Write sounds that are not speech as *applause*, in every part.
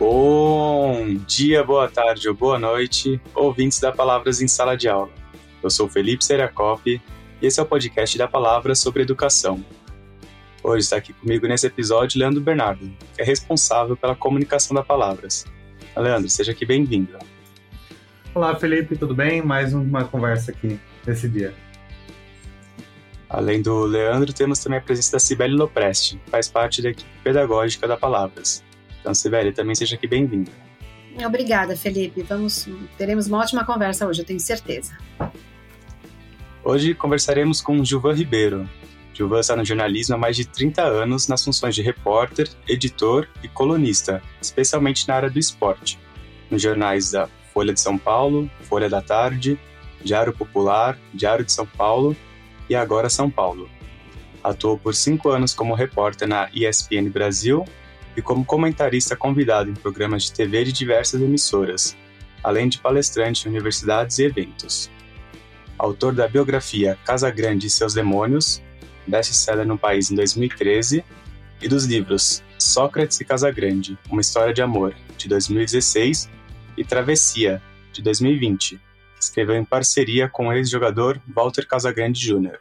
Bom dia, boa tarde ou boa noite, ouvintes da Palavras em Sala de Aula. Eu sou Felipe Seriakop e esse é o podcast da Palavra sobre Educação. Hoje está aqui comigo nesse episódio Leandro Bernardo, que é responsável pela comunicação da Palavras. Leandro, seja aqui bem-vindo. Olá, Felipe, tudo bem? Mais uma conversa aqui nesse dia. Além do Leandro, temos também a presença da Cibele Lopresti, que faz parte da equipe pedagógica da Palavras. Então, Sibeli, também seja aqui bem-vinda. Obrigada, Felipe. Vamos, teremos uma ótima conversa hoje, eu tenho certeza. Hoje conversaremos com Gilvan Ribeiro. Gilvan está no jornalismo há mais de 30 anos nas funções de repórter, editor e colunista, especialmente na área do esporte, nos jornais da Folha de São Paulo, Folha da Tarde, Diário Popular, Diário de São Paulo e agora São Paulo. Atuou por cinco anos como repórter na ESPN Brasil e como comentarista convidado em programas de TV de diversas emissoras, além de palestrante em universidades e eventos. Autor da biografia Casa Grande e seus Demônios, best-seller no país em 2013, e dos livros Sócrates e Casa Grande, Uma História de Amor, de 2016, e Travessia, de 2020, que escreveu em parceria com o ex-jogador Walter Casagrande Jr.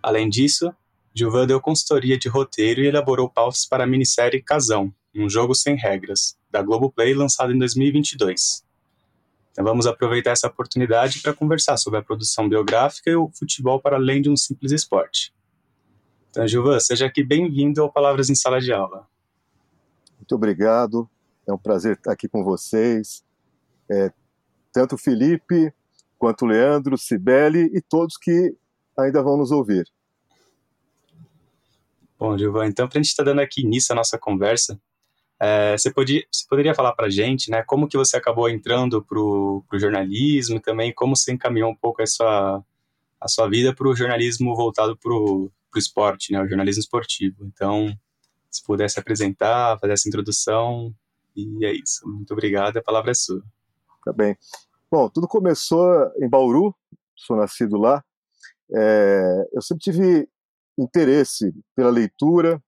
Além disso, Gilvan deu consultoria de roteiro e elaborou pautas para a minissérie Casão, um jogo sem regras, da Globoplay, lançada em 2022. Então vamos aproveitar essa oportunidade para conversar sobre a produção biográfica e o futebol para além de um simples esporte. Então, Gilvan, seja aqui bem-vindo ao Palavras em Sala de Aula. Muito obrigado, é um prazer estar aqui com vocês. É, tanto o Felipe, quanto o Leandro, Cibele e todos que ainda vão nos ouvir. Bom, Gilvan, então para a gente estar tá dando aqui início à nossa conversa, é, você, podia, você poderia falar para a gente, né, como que você acabou entrando para o jornalismo e também como você encaminhou um pouco a sua, a sua vida para o jornalismo voltado para o esporte, né, o jornalismo esportivo. Então, se pudesse apresentar, fazer essa introdução, e é isso. Muito obrigado, a palavra é sua. Tá bem. Bom, tudo começou em Bauru, sou nascido lá. É, eu sempre tive interesse pela leitura,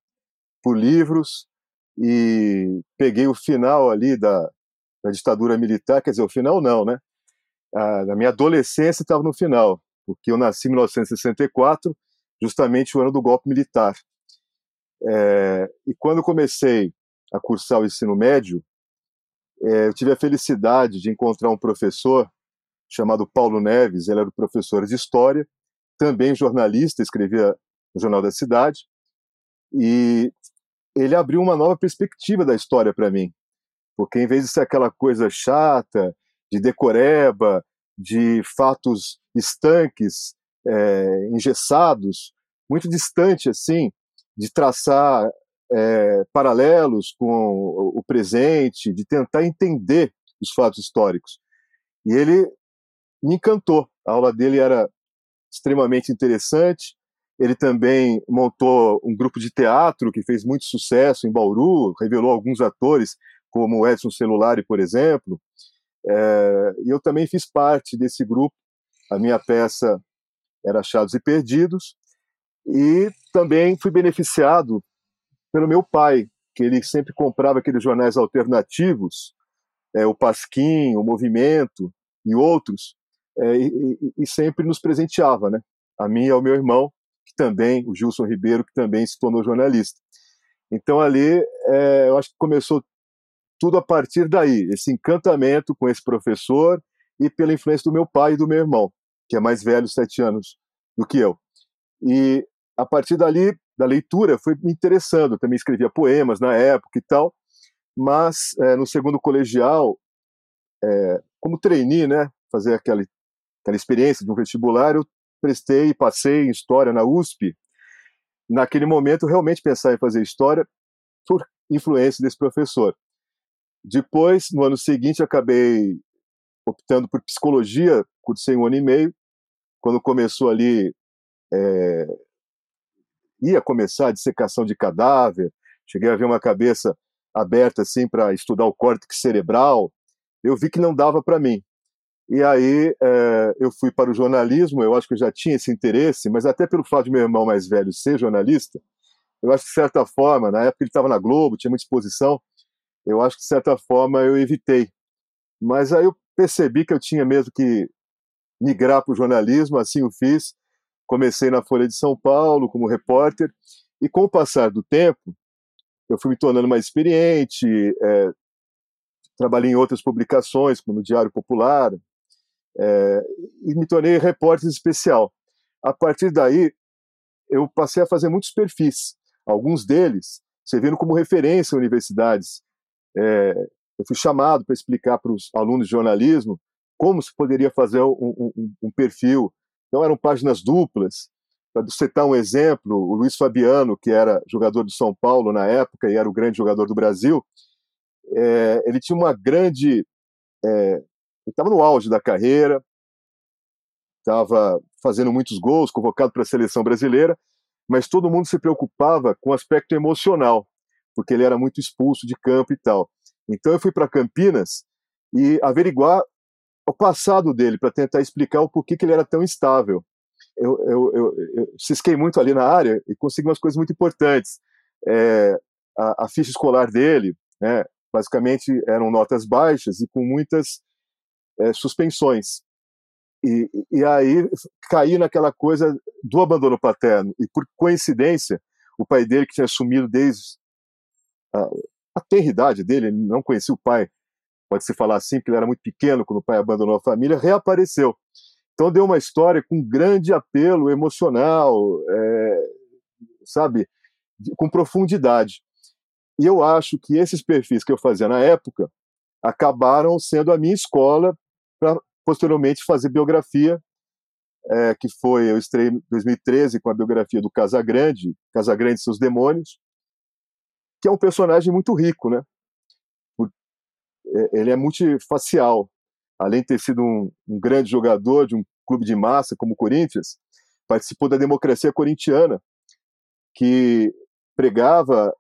por livros, e peguei o final ali da, da ditadura militar, quer dizer, o final não, né? A, na minha adolescência estava no final, porque eu nasci em 1964, justamente o ano do golpe militar. É, e quando comecei a cursar o ensino médio, é, eu tive a felicidade de encontrar um professor chamado Paulo Neves, ele era professor de História, também jornalista, escrevia no Jornal da Cidade, e ele abriu uma nova perspectiva da história para mim, porque em vez de ser aquela coisa chata, de decoreba, de fatos estanques, é, engessados, muito distante assim, de traçar é, paralelos com o presente, de tentar entender os fatos históricos. E ele me encantou. A aula dele era extremamente interessante. Ele também montou um grupo de teatro que fez muito sucesso em Bauru, revelou alguns atores, como Edson Celulari, por exemplo. É, e eu também fiz parte desse grupo. A minha peça era Achados e Perdidos. E também fui beneficiado pelo meu pai, que ele sempre comprava aqueles jornais alternativos, é, o Pasquim, o Movimento e outros, é, e, e, sempre nos presenteava, né? A mim e ao meu irmão, que também, o Gilson Ribeiro, que também se tornou jornalista. Então ali, é, eu acho que começou tudo a partir daí, esse encantamento com esse professor e pela influência do meu pai e do meu irmão, que é mais velho, sete anos do que eu. E a partir dali, da leitura, foi me interessando. Eu também escrevia poemas na época e tal, mas é, no segundo colegial, é, como trainee, né, fazer aquela, aquela experiência de um vestibular, eu prestei e passei em História na USP, naquele momento realmente pensava em fazer História por influência desse professor. Depois, no ano seguinte, acabei optando por Psicologia, cursei um ano e meio, quando começou ali, é, ia começar a dissecação de cadáver, cheguei a ver uma cabeça aberta assim para estudar o córtex cerebral, eu vi que não dava para mim. E aí é, eu fui para o jornalismo, eu acho que eu já tinha esse interesse, mas até pelo fato de meu irmão mais velho ser jornalista, eu acho que de certa forma, na época ele estava na Globo, tinha muita exposição, eu acho que de certa forma eu evitei. Mas aí eu percebi que eu tinha mesmo que migrar para o jornalismo, assim o fiz. Comecei na Folha de São Paulo como repórter e com o passar do tempo eu fui me tornando mais experiente, é, trabalhei em outras publicações, como no Diário Popular, é, e me tornei repórter especial. A partir daí, eu passei a fazer muitos perfis, alguns deles servindo como referência em universidades. É, eu fui chamado para explicar para os alunos de jornalismo como se poderia fazer um, um, um perfil. Então, eram páginas duplas. Para citar um exemplo, o Luiz Fabiano, que era jogador do São Paulo na época e era o grande jogador do Brasil, é, ele tinha uma grande. É, estava no auge da carreira, estava fazendo muitos gols, convocado para a seleção brasileira, mas todo mundo se preocupava com o aspecto emocional, porque ele era muito expulso de campo e tal. Então eu fui para Campinas e averiguar o passado dele para tentar explicar o porquê que ele era tão instável. Eu, eu, eu, eu cisquei muito ali na área e consegui umas coisas muito importantes. É, a, a, ficha escolar dele, né, basicamente eram notas baixas e com muitas é, suspensões. E, e aí caí naquela coisa do abandono paterno. E por coincidência, o pai dele, que tinha assumido desde a, a tenridade dele, ele não conhecia o pai, pode-se falar assim, porque ele era muito pequeno quando o pai abandonou a família, reapareceu. Então deu uma história com grande apelo emocional, é, sabe, com profundidade. E eu acho que esses perfis que eu fazia na época acabaram sendo a minha escola para posteriormente fazer biografia, é, que foi, eu estrei em 2013 com a biografia do Casagrande, Casagrande e seus Demônios, que é um personagem muito rico, né? É, ele é multifacial. Além de ter sido um, um grande jogador de um clube de massa como o Corinthians, participou da democracia corintiana, que pregava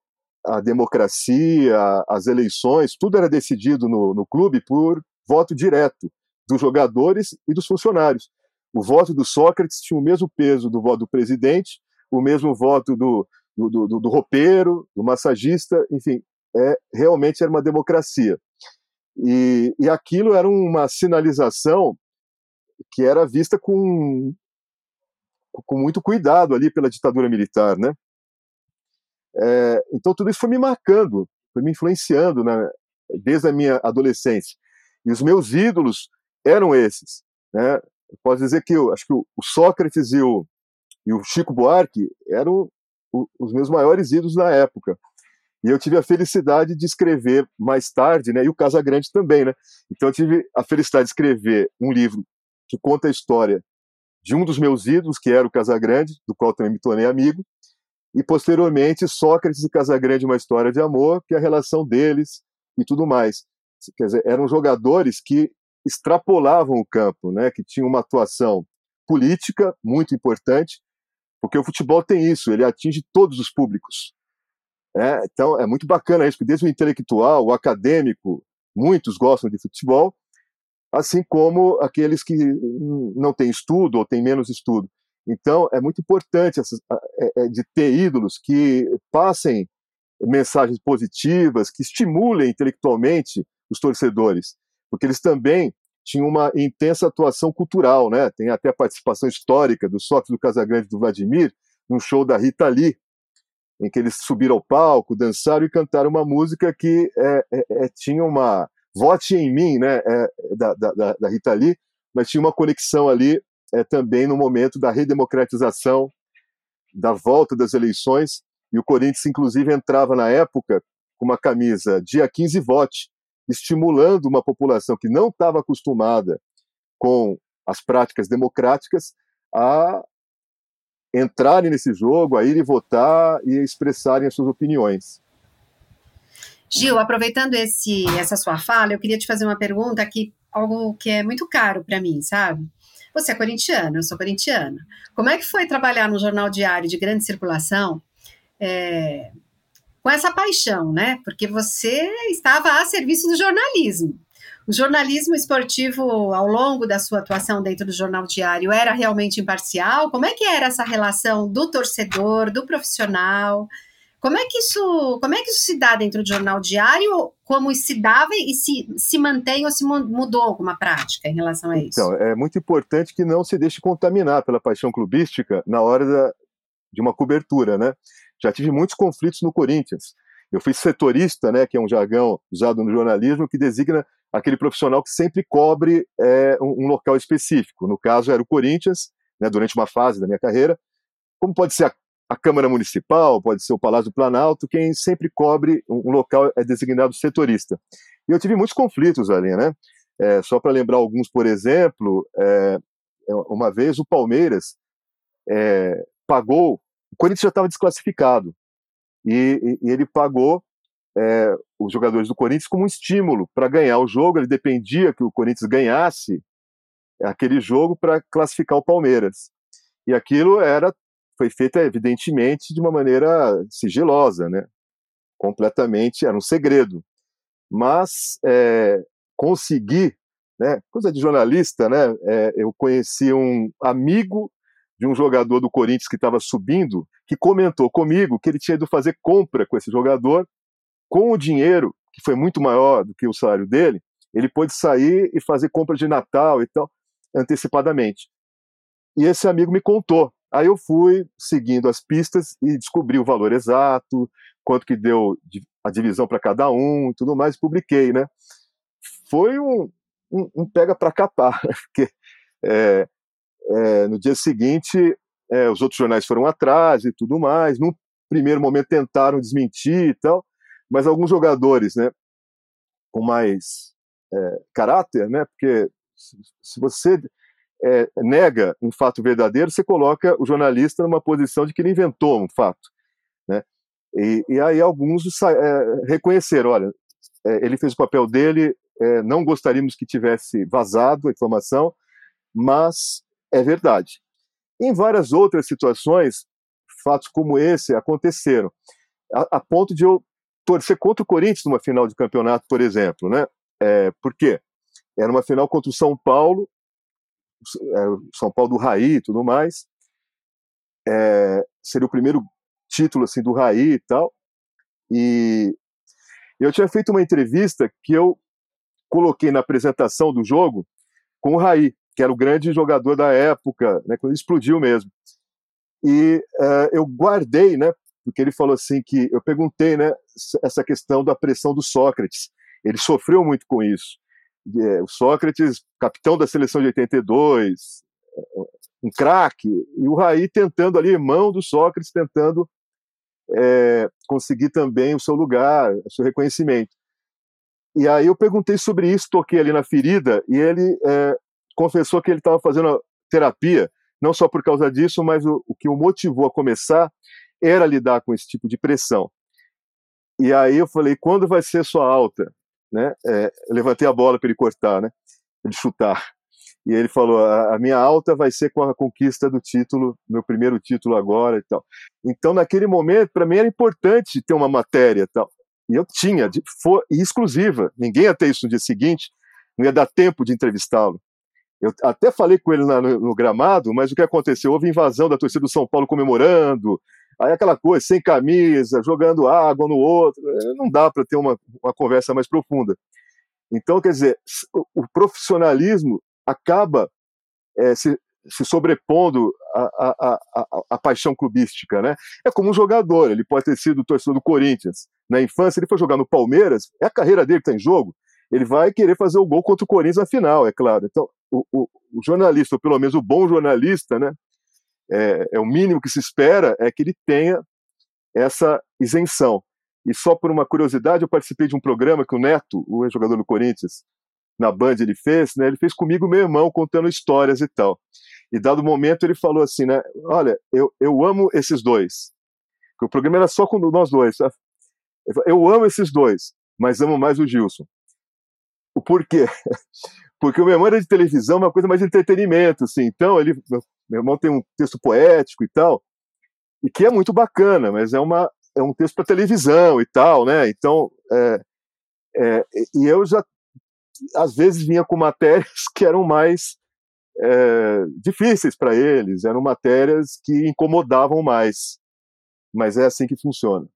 a democracia, as eleições, tudo era decidido no, no clube por voto direto dos jogadores e dos funcionários. O voto do Sócrates tinha o mesmo peso do voto do presidente, o mesmo voto do, do, do, do roupeiro, do massagista, enfim, é, realmente era uma democracia. E, e aquilo era uma sinalização que era vista com, com muito cuidado ali pela ditadura militar, né? É, então tudo isso foi me marcando, foi me influenciando né, desde a minha adolescência. E os meus ídolos eram esses. Né? Eu posso dizer que eu, acho que o, Sócrates e o, e o Chico Buarque eram o, os meus maiores ídolos na época. E eu tive a felicidade de escrever mais tarde, né, e o Casagrande também, né? Então eu tive a felicidade de escrever um livro que conta a história de um dos meus ídolos, que era o Casagrande, do qual também me tornei amigo, e posteriormente Sócrates e Casagrande, uma história de amor, que é a relação deles e tudo mais. Quer dizer, eram jogadores que extrapolavam o campo, né, que tinham uma atuação política muito importante, porque o futebol tem isso, ele atinge todos os públicos. É, então é muito bacana isso, porque desde o intelectual, o acadêmico, muitos gostam de futebol, assim como aqueles que não têm estudo ou têm menos estudo. Então é muito importante é, é, de ter ídolos que passem mensagens positivas, que estimulem intelectualmente os torcedores porque eles também tinham uma intensa atuação cultural, né? Tem até a participação histórica do Sócrates do Casagrande do Vladimir num show da Rita Lee, em que eles subiram ao palco, dançaram e cantaram uma música que é, é, é tinha uma vote em mim, né? É, da, da, da, Rita Lee, mas tinha uma conexão ali é, também no momento da redemocratização, da volta das eleições, e o Corinthians, inclusive, entrava na época com uma camisa dia 15 vote, estimulando uma população que não estava acostumada com as práticas democráticas a entrarem nesse jogo, a irem votar e expressarem as suas opiniões. Gil, aproveitando esse, essa sua fala, eu queria te fazer uma pergunta que algo que é muito caro para mim, sabe? Você é corintiano, eu sou corintiana. Como é que foi trabalhar no jornal diário de grande circulação? É, com essa paixão, né? Porque você estava a serviço do jornalismo. O jornalismo esportivo, ao longo da sua atuação dentro do jornal diário, era realmente imparcial? Como é que era essa relação do torcedor, do profissional? Como é que isso, como é que isso se dá dentro do jornal diário? Como se dava e se, se mantém ou se mudou alguma prática em relação a isso? Então, é muito importante que não se deixe contaminar pela paixão clubística na hora da, de uma cobertura, né? Já tive muitos conflitos no Corinthians. Eu fui setorista, né, que é um jargão usado no jornalismo que designa aquele profissional que sempre cobre é, um, local específico. No caso, era o Corinthians, né, durante uma fase da minha carreira. Como pode ser a, a Câmara Municipal, pode ser o Palácio do Planalto, quem sempre cobre um, um local é designado setorista. E eu tive muitos conflitos ali, né? É, só para lembrar alguns, por exemplo, é, é uma vez o Palmeiras é, pagou, Corinthians já estava desclassificado, e, e, ele pagou é, os jogadores do Corinthians como um estímulo para ganhar o jogo. Ele dependia que o Corinthians ganhasse aquele jogo para classificar o Palmeiras. E aquilo era foi feito evidentemente de uma maneira sigilosa, né? Completamente era um segredo. Mas é, consegui, né? Coisa de jornalista, né? É, eu conheci um amigo de um jogador do Corinthians que estava subindo, que comentou comigo que ele tinha ido fazer compra com esse jogador com o dinheiro, que foi muito maior do que o salário dele, ele pôde sair e fazer compra de Natal e tal, antecipadamente. E esse amigo me contou. Aí eu fui seguindo as pistas e descobri o valor exato, quanto que deu a divisão para cada um tudo mais, e publiquei, né? Foi um, um, um pega para capar, *laughs* porque é, é, no dia seguinte é, os outros jornais foram atrás e tudo mais. Num primeiro momento tentaram desmentir e tal, mas alguns jogadores, né, com mais é, caráter, né, porque se você é, nega um fato verdadeiro, você coloca o jornalista numa posição de que ele inventou um fato, né? E, e aí alguns é, reconheceram, olha, é, ele fez o papel dele, é, não gostaríamos que tivesse vazado a informação, mas é verdade. Em várias outras situações, fatos como esse aconteceram, a, a ponto de eu torcer contra o Corinthians numa final de campeonato, por exemplo, né? É, por quê? Era uma final contra o São Paulo, é, São Paulo do Raí e tudo mais. É, seria o primeiro título assim do Raí e tal. E eu tinha feito uma entrevista que eu coloquei na apresentação do jogo com o Raí, que era o grande jogador da época, né, quando explodiu mesmo. E uh, eu guardei, né, porque ele falou assim que eu perguntei, né, essa questão da pressão do Sócrates. Ele sofreu muito com isso. É, o Sócrates, capitão da seleção de 82, um craque, e o Raí tentando ali, irmão do Sócrates, tentando é, conseguir também o seu lugar, o seu reconhecimento. E aí eu perguntei sobre isso, toquei ali na ferida, e ele é, confessou que ele estava fazendo terapia, não só por causa disso, mas o, o que o motivou a começar era lidar com esse tipo de pressão. E aí eu falei, quando vai ser sua alta? Né? É, levantei a bola para ele cortar, né? Ele chutar. E ele falou, a, a, minha alta vai ser com a conquista do título, meu primeiro título agora e tal. Então, naquele momento, para mim era importante ter uma matéria e tal. E eu tinha, de, for, exclusiva. Ninguém ia ter isso no dia seguinte, não ia dar tempo de entrevistá-lo. Eu até falei com ele na, no, no, gramado, mas o que aconteceu? Houve invasão da torcida do São Paulo comemorando, aí aquela coisa, sem camisa, jogando água no outro, eh, não dá para ter uma, uma conversa mais profunda. Então, quer dizer, o profissionalismo acaba é, se, se, sobrepondo à, à, paixão clubística, né? É como um jogador, ele pode ter sido torcedor do Corinthians. Na infância, ele foi jogar no Palmeiras, é a carreira dele que está em jogo, ele vai querer fazer o gol contra o Corinthians na final, é claro. Então, o, o, jornalista, ou pelo menos o bom jornalista, né, é, é, o mínimo que se espera é que ele tenha essa isenção. E só por uma curiosidade, eu participei de um programa que o Neto, o ex-jogador do Corinthians, na Band ele fez, né? Ele fez comigo meu irmão contando histórias e tal. E dado momento ele falou assim, né? Olha, eu, eu amo esses dois. o programa era só com nós dois. Eu amo esses dois, mas amo mais o Gilson. O porquê? *laughs* Porque o era de televisão, uma coisa mais de entretenimento, assim. Então, ele, meu irmão tem um texto poético e tal, e que é muito bacana, mas é, uma, é um texto para televisão e tal, né? Então, é, é, e eu já, às vezes, vinha com matérias *laughs* que eram mais é, difíceis para eles, eram matérias que incomodavam mais. Mas é assim que funciona.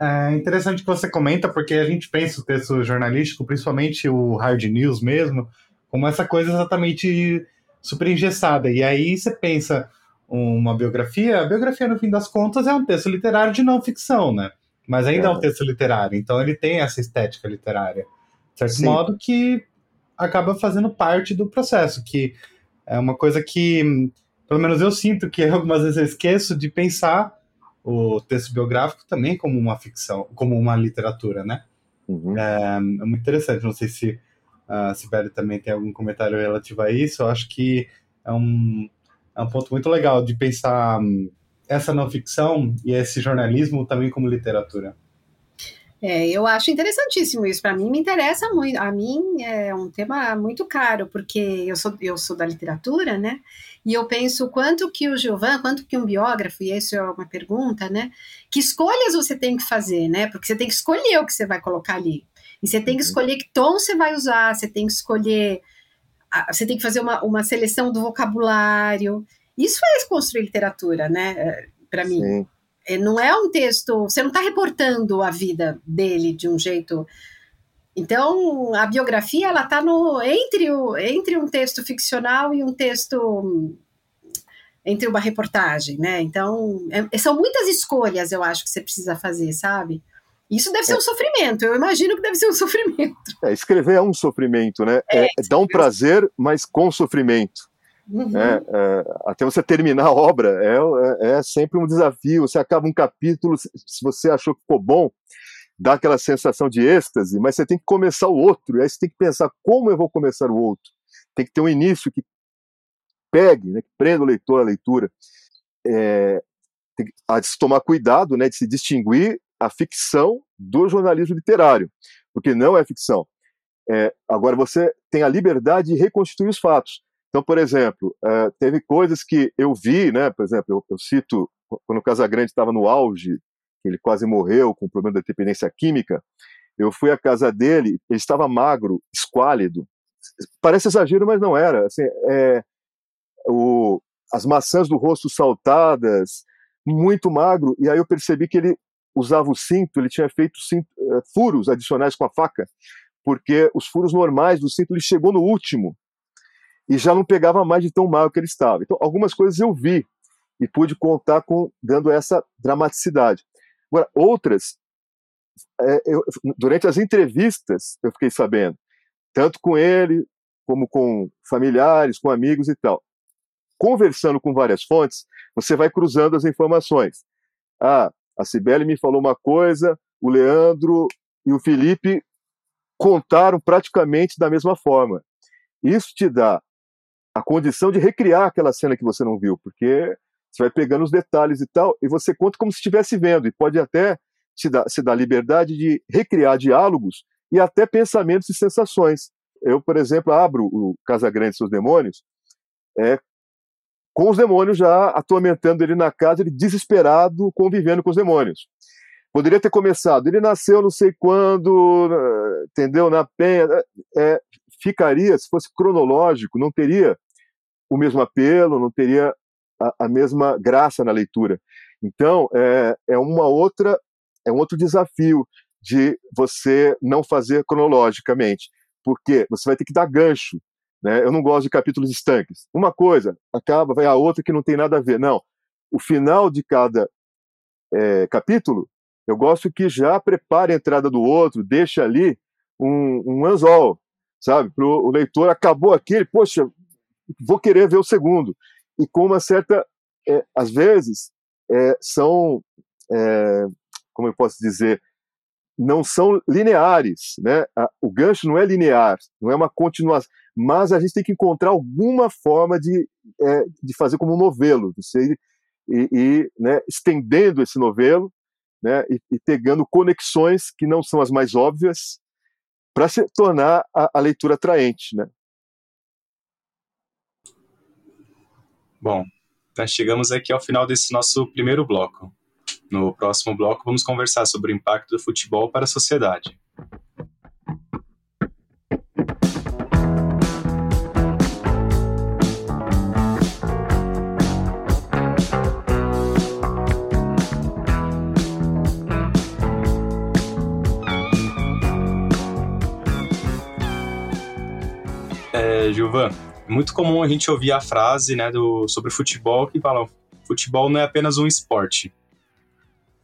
É interessante que você comenta, porque a gente pensa o texto jornalístico, principalmente o hard news mesmo, como essa coisa exatamente super engessada. E aí você pensa uma biografia, a biografia, no fim das contas, é um texto literário de não ficção, né? Mas ainda é, é um texto literário, então ele tem essa estética literária. De certo Sim. modo que acaba fazendo parte do processo, que é uma coisa que, pelo menos eu sinto que *laughs* algumas vezes eu esqueço de pensar o texto biográfico também como uma ficção, como uma literatura, né? Uhum. É, é, muito interessante. Não sei se a Sibeli também tem algum comentário relativo a isso. Eu acho que é um, é um ponto muito legal de pensar hum, essa não ficção e esse jornalismo também como literatura. É, eu acho interessantíssimo isso. Para mim, me interessa muito. A mim é um tema muito caro, porque eu sou, eu sou da literatura, né? E eu penso quanto que o Gilvan, quanto que um biógrafo, e isso é uma pergunta, né? Que escolhas você tem que fazer, né? Porque você tem que escolher o que você vai colocar ali. E você tem que uhum. escolher que tom você vai usar, você tem que escolher. Você tem que fazer uma, uma seleção do vocabulário. Isso é construir literatura, né? É, Para mim. Sim. É, não é um texto, você não está reportando a vida dele de um jeito. Então, a biografia ela está entre o entre um texto ficcional e um texto entre uma reportagem, né? Então, é, são muitas escolhas, eu acho que você precisa fazer, sabe? Isso deve ser é. um sofrimento, eu imagino que deve ser um sofrimento. É, escrever é um sofrimento, né? É, é dá um prazer, mas com sofrimento. Uhum. É, é, até você terminar a obra é, é, é, sempre um desafio. Você acaba um capítulo, se você achou que ficou bom, dá aquela sensação de êxtase, mas você tem que começar o outro. E aí você tem que pensar como eu vou começar o outro. Tem que ter um início que pegue, né, que prenda o leitor à leitura. É, tem que de se tomar cuidado né, de se distinguir a ficção do jornalismo literário, porque não é ficção. É, agora você tem a liberdade de reconstituir os fatos. Então, por exemplo, uh, teve coisas que eu vi, né? Por exemplo, eu, eu cito quando o Casagrande estava no auge, ele quase morreu com o problema da dependência química. Eu fui à casa dele, ele estava magro, esquálido. Parece exagero, mas não era. Assim, é, o, as maçãs do rosto saltadas, muito magro. E aí eu percebi que ele usava o cinto, ele tinha feito cinto, uh, furos adicionais com a faca, porque os furos normais do cinto ele chegou no último e já não pegava mais de tão mal que ele estava. Então, algumas coisas eu vi e pude contar com dando essa dramaticidade. Agora, outras, é, eu, durante as entrevistas, eu fiquei sabendo, tanto com ele, como com familiares, com amigos e tal. Conversando com várias fontes, você vai cruzando as informações. Ah, a Cibele me falou uma coisa, o Leandro e o Felipe contaram praticamente da mesma forma. Isso te dá a condição de recriar aquela cena que você não viu, porque você vai pegando os detalhes e tal, e você conta como se estivesse vendo, e pode até se dar, se dar liberdade de recriar diálogos e até pensamentos e sensações. Eu, por exemplo, abro o Casa Grande e seus demônios é, com os demônios já atormentando ele na casa, ele desesperado convivendo com os demônios. Poderia ter começado, ele nasceu não sei quando, entendeu, na penha, é, ficaria, se fosse cronológico, não teria o mesmo apelo, não teria a, mesma graça na leitura. Então, é, é uma outra, é um outro desafio de você não fazer cronologicamente, porque você vai ter que dar gancho. Né? Eu não gosto de capítulos estanques. Uma coisa acaba, vai a outra que não tem nada a ver. Não. O final de cada é, capítulo, eu gosto que já prepare a entrada do outro, deixa ali um, um anzol, sabe? Para o leitor, acabou aquele, poxa, vou querer ver o segundo. E com uma certa, é, às vezes, é, são, é, como eu posso dizer, não são lineares, né? O gancho não é linear, não é uma continuação, mas a gente tem que encontrar alguma forma de, é, de fazer como um novelo, você e, e né, estendendo esse novelo, né, e, e pegando conexões que não são as mais óbvias, para se tornar a, a leitura atraente, né? Bom, nós chegamos aqui ao final desse nosso primeiro bloco. No próximo bloco, vamos conversar sobre o impacto do futebol para a sociedade. É, Gilvan, é muito comum a gente ouvir a frase né, do, sobre futebol que fala futebol não é apenas um esporte.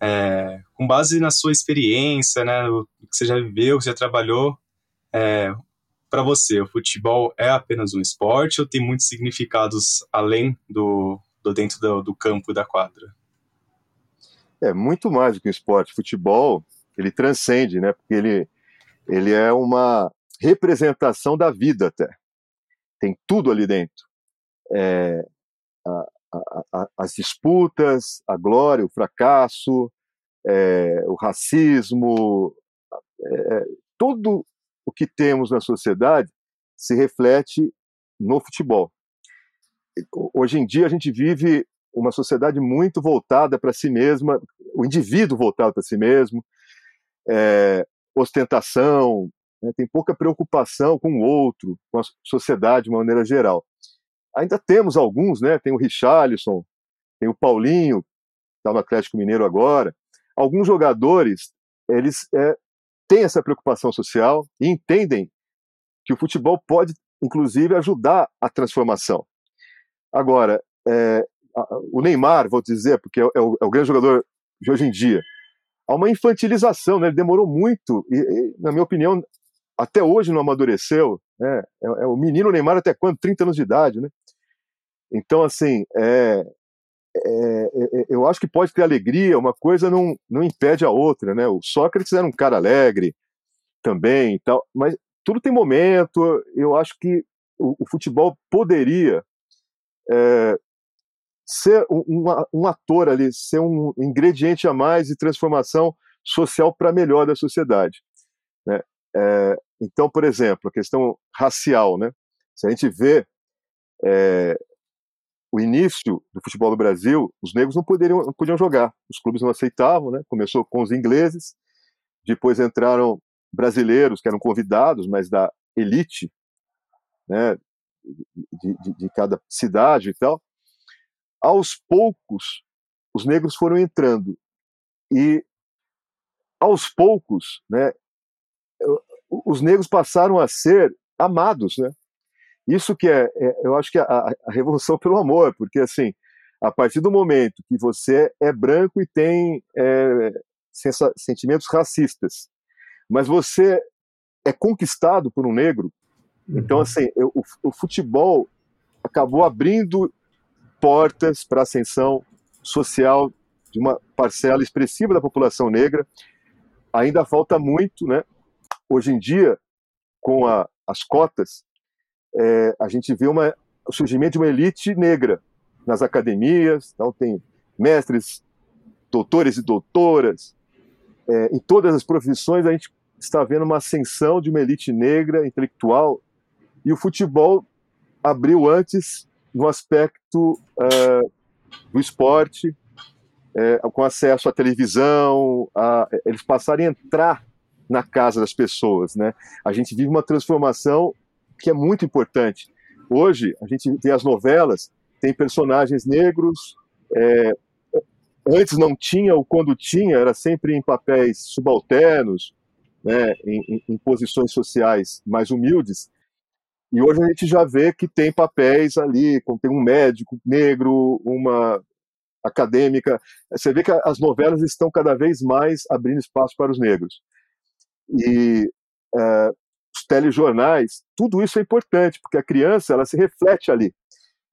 É, com base na sua experiência, né, o que você já viveu, que você já trabalhou, é, para você, o futebol é apenas um esporte ou tem muitos significados além do, do dentro do, do campo e da quadra? É muito mais do que um esporte. Futebol, ele transcende, né? Porque ele, ele é uma representação da vida até. Tem tudo ali dentro. É, a, a, a, as disputas, a glória, o fracasso, é, o racismo, é, tudo o que temos na sociedade se reflete no futebol. Hoje em dia a gente vive uma sociedade muito voltada para si mesma, o indivíduo voltado para si mesmo, é, ostentação, né, tem pouca preocupação com o outro, com a sociedade de uma maneira geral. Ainda temos alguns, né? Tem o Richarlison, tem o Paulinho, está no Atlético Mineiro agora. Alguns jogadores, eles é, têm essa preocupação social e entendem que o futebol pode, inclusive, ajudar a transformação. Agora, é, o Neymar, vou dizer, porque é, é, o, é o, grande jogador de hoje em dia, há uma infantilização, né? ele demorou muito, e, e, na minha opinião, até hoje não amadureceu. Né? É, é, o menino Neymar até quando? 30 anos de idade, né? Então, assim, é, é, é, eu acho que pode ter alegria, uma coisa não, não impede a outra, né? O Sócrates era um cara alegre também e tal, mas tudo tem momento. Eu acho que o, o futebol poderia é, ser um, um, ator ali, ser um ingrediente a mais de transformação social para melhor da sociedade. Né? É, então, por exemplo, a questão racial, né? Se a gente vê é, o início do futebol do Brasil, os negros não, poderiam, não podiam jogar, os clubes não aceitavam, né? Começou com os ingleses, depois entraram brasileiros que eram convidados, mas da elite, né? De, de, de cada cidade e tal aos poucos, os negros foram entrando. E, aos poucos, né, os negros passaram a ser amados. Né? Isso que é, é eu acho que é a, a, revolução *laughs* pelo amor, porque, assim, a partir do momento que você é branco e tem é, sentimentos racistas, mas você é conquistado por um negro, então, uhum. assim, eu, o, o futebol acabou abrindo portas para a ascensão social de uma parcela expressiva da população negra. Ainda falta muito, né? Hoje em dia, com a, as cotas, é, a gente vê uma, o surgimento de uma elite negra nas academias. Então, tem mestres, doutores e doutoras. É, em todas as profissões, a gente está vendo uma ascensão de uma elite negra intelectual. E o futebol abriu antes no aspecto uh, do esporte, é, com acesso à televisão, a, eles passarem a entrar na casa das pessoas. Né? A gente vive uma transformação que é muito importante. Hoje, a gente vê as novelas, tem personagens negros, é, antes não tinha, ou quando tinha, era sempre em papéis subalternos, né, em, em, posições sociais mais humildes, e hoje a gente já vê que tem papéis ali, como tem um médico negro, uma acadêmica. Você vê que as novelas estão cada vez mais abrindo espaço para os negros. E é, os telejornais, tudo isso é importante, porque a criança ela se reflete ali.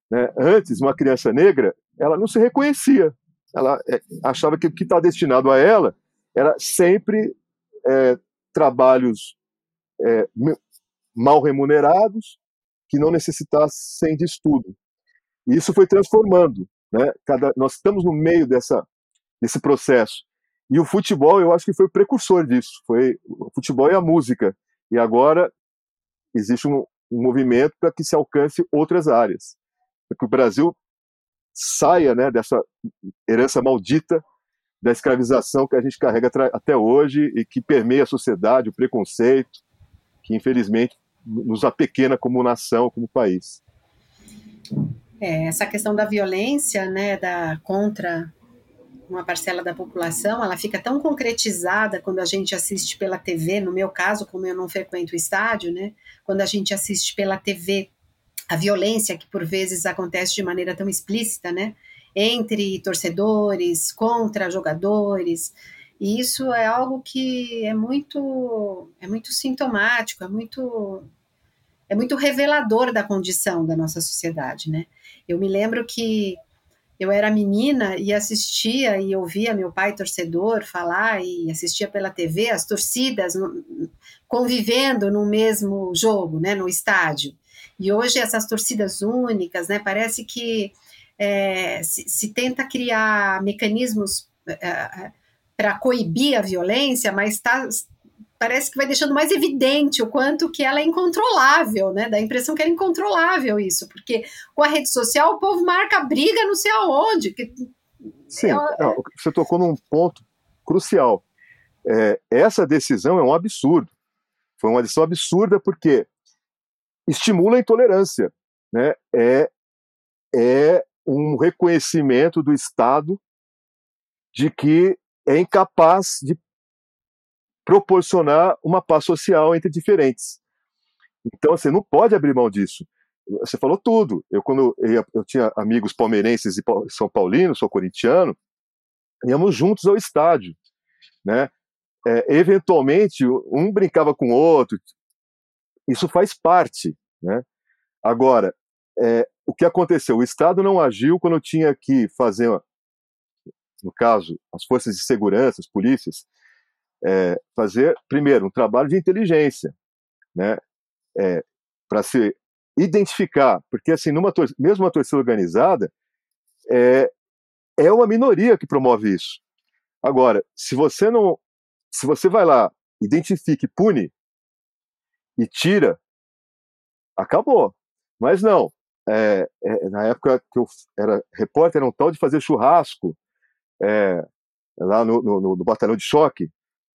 Né? Antes, uma criança negra, ela não se reconhecia. Ela é, achava que o que está destinado a ela era sempre é, trabalhos é, mal remunerados, que não necessitassem de estudo. E isso foi transformando. Né? Cada, nós estamos no meio dessa, desse processo. E o futebol, eu acho que foi o precursor disso. Foi o futebol e a música. E agora existe um, um movimento para que se alcance outras áreas. Para que o Brasil saia né, dessa herança maldita da escravização que a gente carrega até hoje e que permeia a sociedade, o preconceito, que infelizmente nos apequena como nação, como país. É, essa questão da violência, né, da contra uma parcela da população, ela fica tão concretizada quando a gente assiste pela TV, no meu caso, como eu não frequento o estádio, né? Quando a gente assiste pela TV a violência que por vezes acontece de maneira tão explícita, né? Entre torcedores, contra jogadores. E isso é algo que é muito é muito sintomático, é muito é muito revelador da condição da nossa sociedade, né? Eu me lembro que eu era menina e assistia e ouvia meu pai torcedor falar e assistia pela TV as torcidas convivendo no mesmo jogo, né, no estádio. E hoje essas torcidas únicas, né, parece que é, se, se, tenta criar mecanismos é, é para coibir a violência, mas está parece que vai deixando mais evidente o quanto que ela é incontrolável, né? Dá a impressão que é incontrolável isso, porque com a rede social o povo marca briga não sei aonde. Que... Sim, é... não, você tocou num ponto crucial. É, essa decisão é um absurdo. Foi uma decisão absurda porque estimula a intolerância, né? É, é um reconhecimento do Estado de que é incapaz de proporcionar uma paz social entre diferentes. Então, você assim, não pode abrir mão disso. Você falou tudo. Eu, quando eu, eu tinha amigos palmeirenses e São Paulinos, sou corintiano, íamos juntos ao estádio, né? É, eventualmente, um brincava com o outro. Isso faz parte, né? Agora, é, o que aconteceu? O Estado não agiu quando tinha que fazer, no caso, as forças de segurança, as polícias, é, fazer, primeiro, um trabalho de inteligência, né? É, para se identificar, porque assim, numa mesmo uma torcida organizada, é, é uma minoria que promove isso. Agora, se você não, se você vai lá, identifica e pune e tira, acabou. Mas não. É, é, na época que eu era repórter, era um tal de fazer churrasco é, lá no, no, no, batalhão de choque.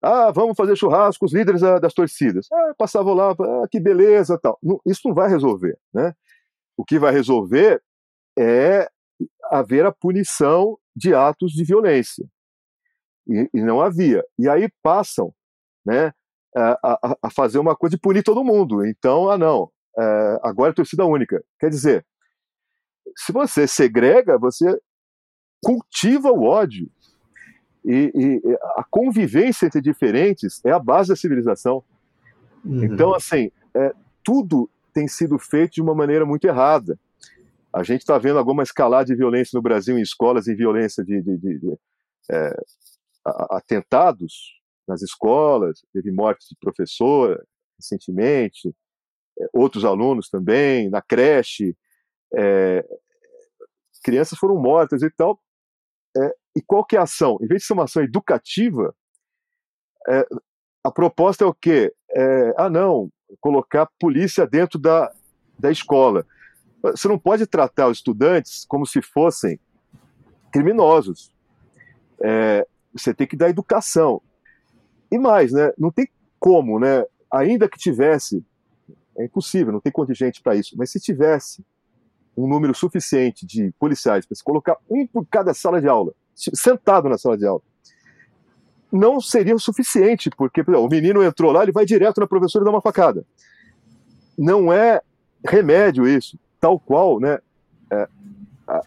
Ah, vamos fazer churrasco, os líderes das torcidas. Ah, passavam lá, ah, que beleza, tal. isso não vai resolver, né? O que vai resolver é haver a punição de atos de violência. E, e não havia. E aí passam, né, a, a, a, fazer uma coisa de punir todo mundo. Então, ah, não, é, agora é torcida única. Quer dizer, se você segrega, você cultiva o ódio. E, e, a convivência entre diferentes é a base da civilização. Uhum. Então, assim, é, tudo tem sido feito de uma maneira muito errada. A gente está vendo alguma escalada de violência no Brasil em escolas e violência de, de, de, de é, atentados nas escolas, teve morte de professor recentemente, é, outros alunos também, na creche, é, crianças foram mortas e tal. É, e qual que é a ação? Em vez de ser uma ação educativa, é, a proposta é o quê? É, ah, não, colocar polícia dentro da, da escola. Você não pode tratar os estudantes como se fossem criminosos. É, você tem que dar educação. E mais, né? Não tem como, né? Ainda que tivesse, é impossível, não tem contingente para isso, mas se tivesse um número suficiente de policiais para se colocar um por cada sala de aula, sentado na sala de aula. Não seria o suficiente, porque exemplo, o menino entrou lá, ele vai direto na professora e dá uma facada. Não é remédio isso, tal qual, né, é,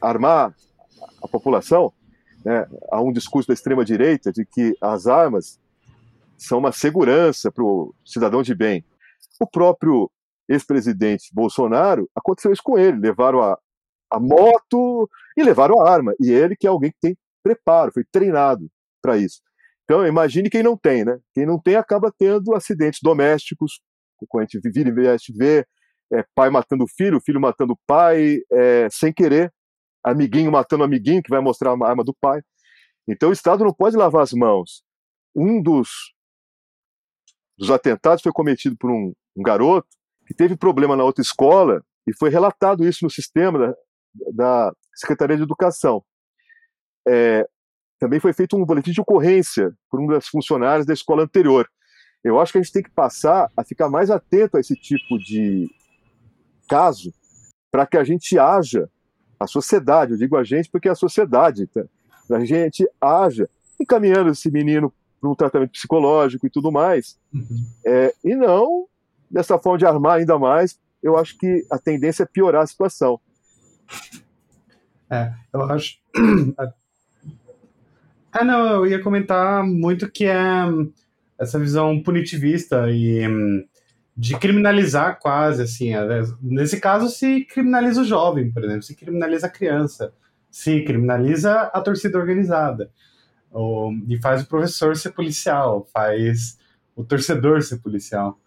armar a população, né, há um discurso da extrema direita de que as armas são uma segurança para o cidadão de bem. O próprio ex-presidente Bolsonaro, aconteceu isso com ele. Levaram a, a moto e levaram a arma. E ele, que é alguém que tem preparo, foi treinado para isso. Então, imagine quem não tem, né? Quem não tem acaba tendo acidentes domésticos, como a gente vira e vê, é, pai matando filho, filho matando pai, é, sem querer, amiguinho matando amiguinho, que vai mostrar a arma do pai. Então, o Estado não pode lavar as mãos. Um dos, dos atentados foi cometido por um, um garoto que teve problema na outra escola e foi relatado isso no sistema da, da Secretaria de Educação é, também foi feito um boletim de ocorrência por uma das funcionárias da escola anterior. Eu acho que a gente tem que passar a ficar mais atento a esse tipo de caso para que a gente haja, a sociedade, eu digo a gente porque a sociedade tá, a gente haja encaminhando esse menino para um tratamento psicológico e tudo mais. Uhum. É, e não dessa forma de armar ainda mais, eu acho que a tendência é piorar a situação. É, eu acho. *clears throat* Ah, não, eu ia comentar muito que é essa visão punitivista e hum, de criminalizar quase, assim. Nesse caso, se criminaliza o jovem, por exemplo, se criminaliza a criança, se criminaliza a torcida organizada. Ou, e faz o professor ser policial, faz o torcedor ser policial.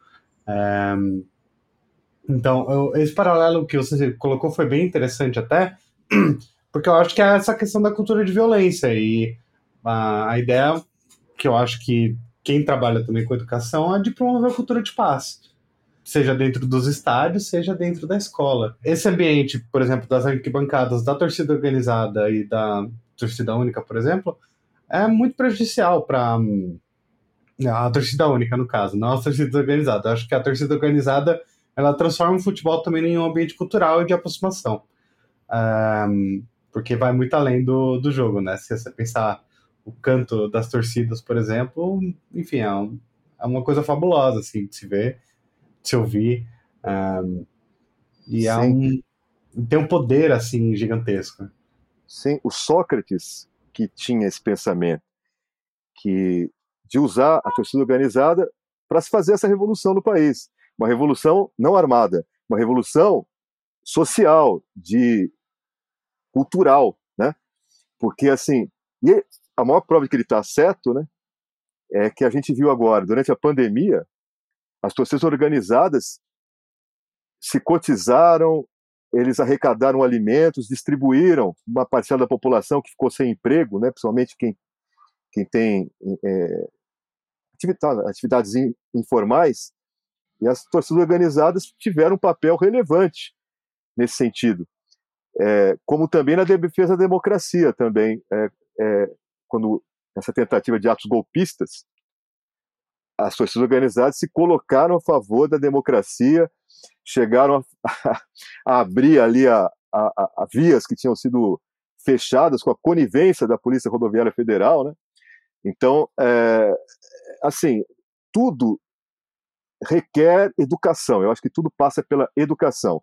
Então, eu, esse paralelo que você colocou foi bem interessante até, *clears throat* porque eu acho que é essa questão da cultura de violência e a, a ideia que eu acho que quem trabalha também com educação é de promover a cultura de paz, seja dentro dos estádios, seja dentro da escola. Esse ambiente, por exemplo, das arquibancadas da torcida organizada e da torcida única, por exemplo, é muito prejudicial para a torcida única, no caso, não a torcida organizada. Eu acho que a torcida organizada ela transforma o futebol também em um ambiente cultural e de aproximação. Um, porque vai muito além do, do jogo, né? Se você pensar o canto das torcidas, por exemplo, enfim, é, um, é uma coisa fabulosa, assim, de se ver, de se ouvir. Um, e é um, tem um poder, assim, gigantesco. Sim, o Sócrates, que tinha esse pensamento, que de usar a torcida organizada para se fazer essa revolução no país. Uma revolução não armada, uma revolução social, de cultural, né? Porque, assim, e a maior prova de que ele está certo, né, é que a gente viu agora, durante a pandemia, as torcidas organizadas se cotizaram, eles arrecadaram alimentos, distribuíram uma parcela da população que ficou sem emprego, né, principalmente quem, quem tem é, atividades informais, e as torcidas organizadas tiveram um papel relevante nesse sentido. É, como também na defesa da democracia também. É, é, quando essa tentativa de atos golpistas, as torcidas organizadas se colocaram a favor da democracia, chegaram a, a, *laughs* a abrir ali a, a, vias que tinham sido fechadas com a conivência da Polícia Rodoviária Federal, né? Então, é, assim, tudo requer educação. Eu acho que tudo passa pela educação.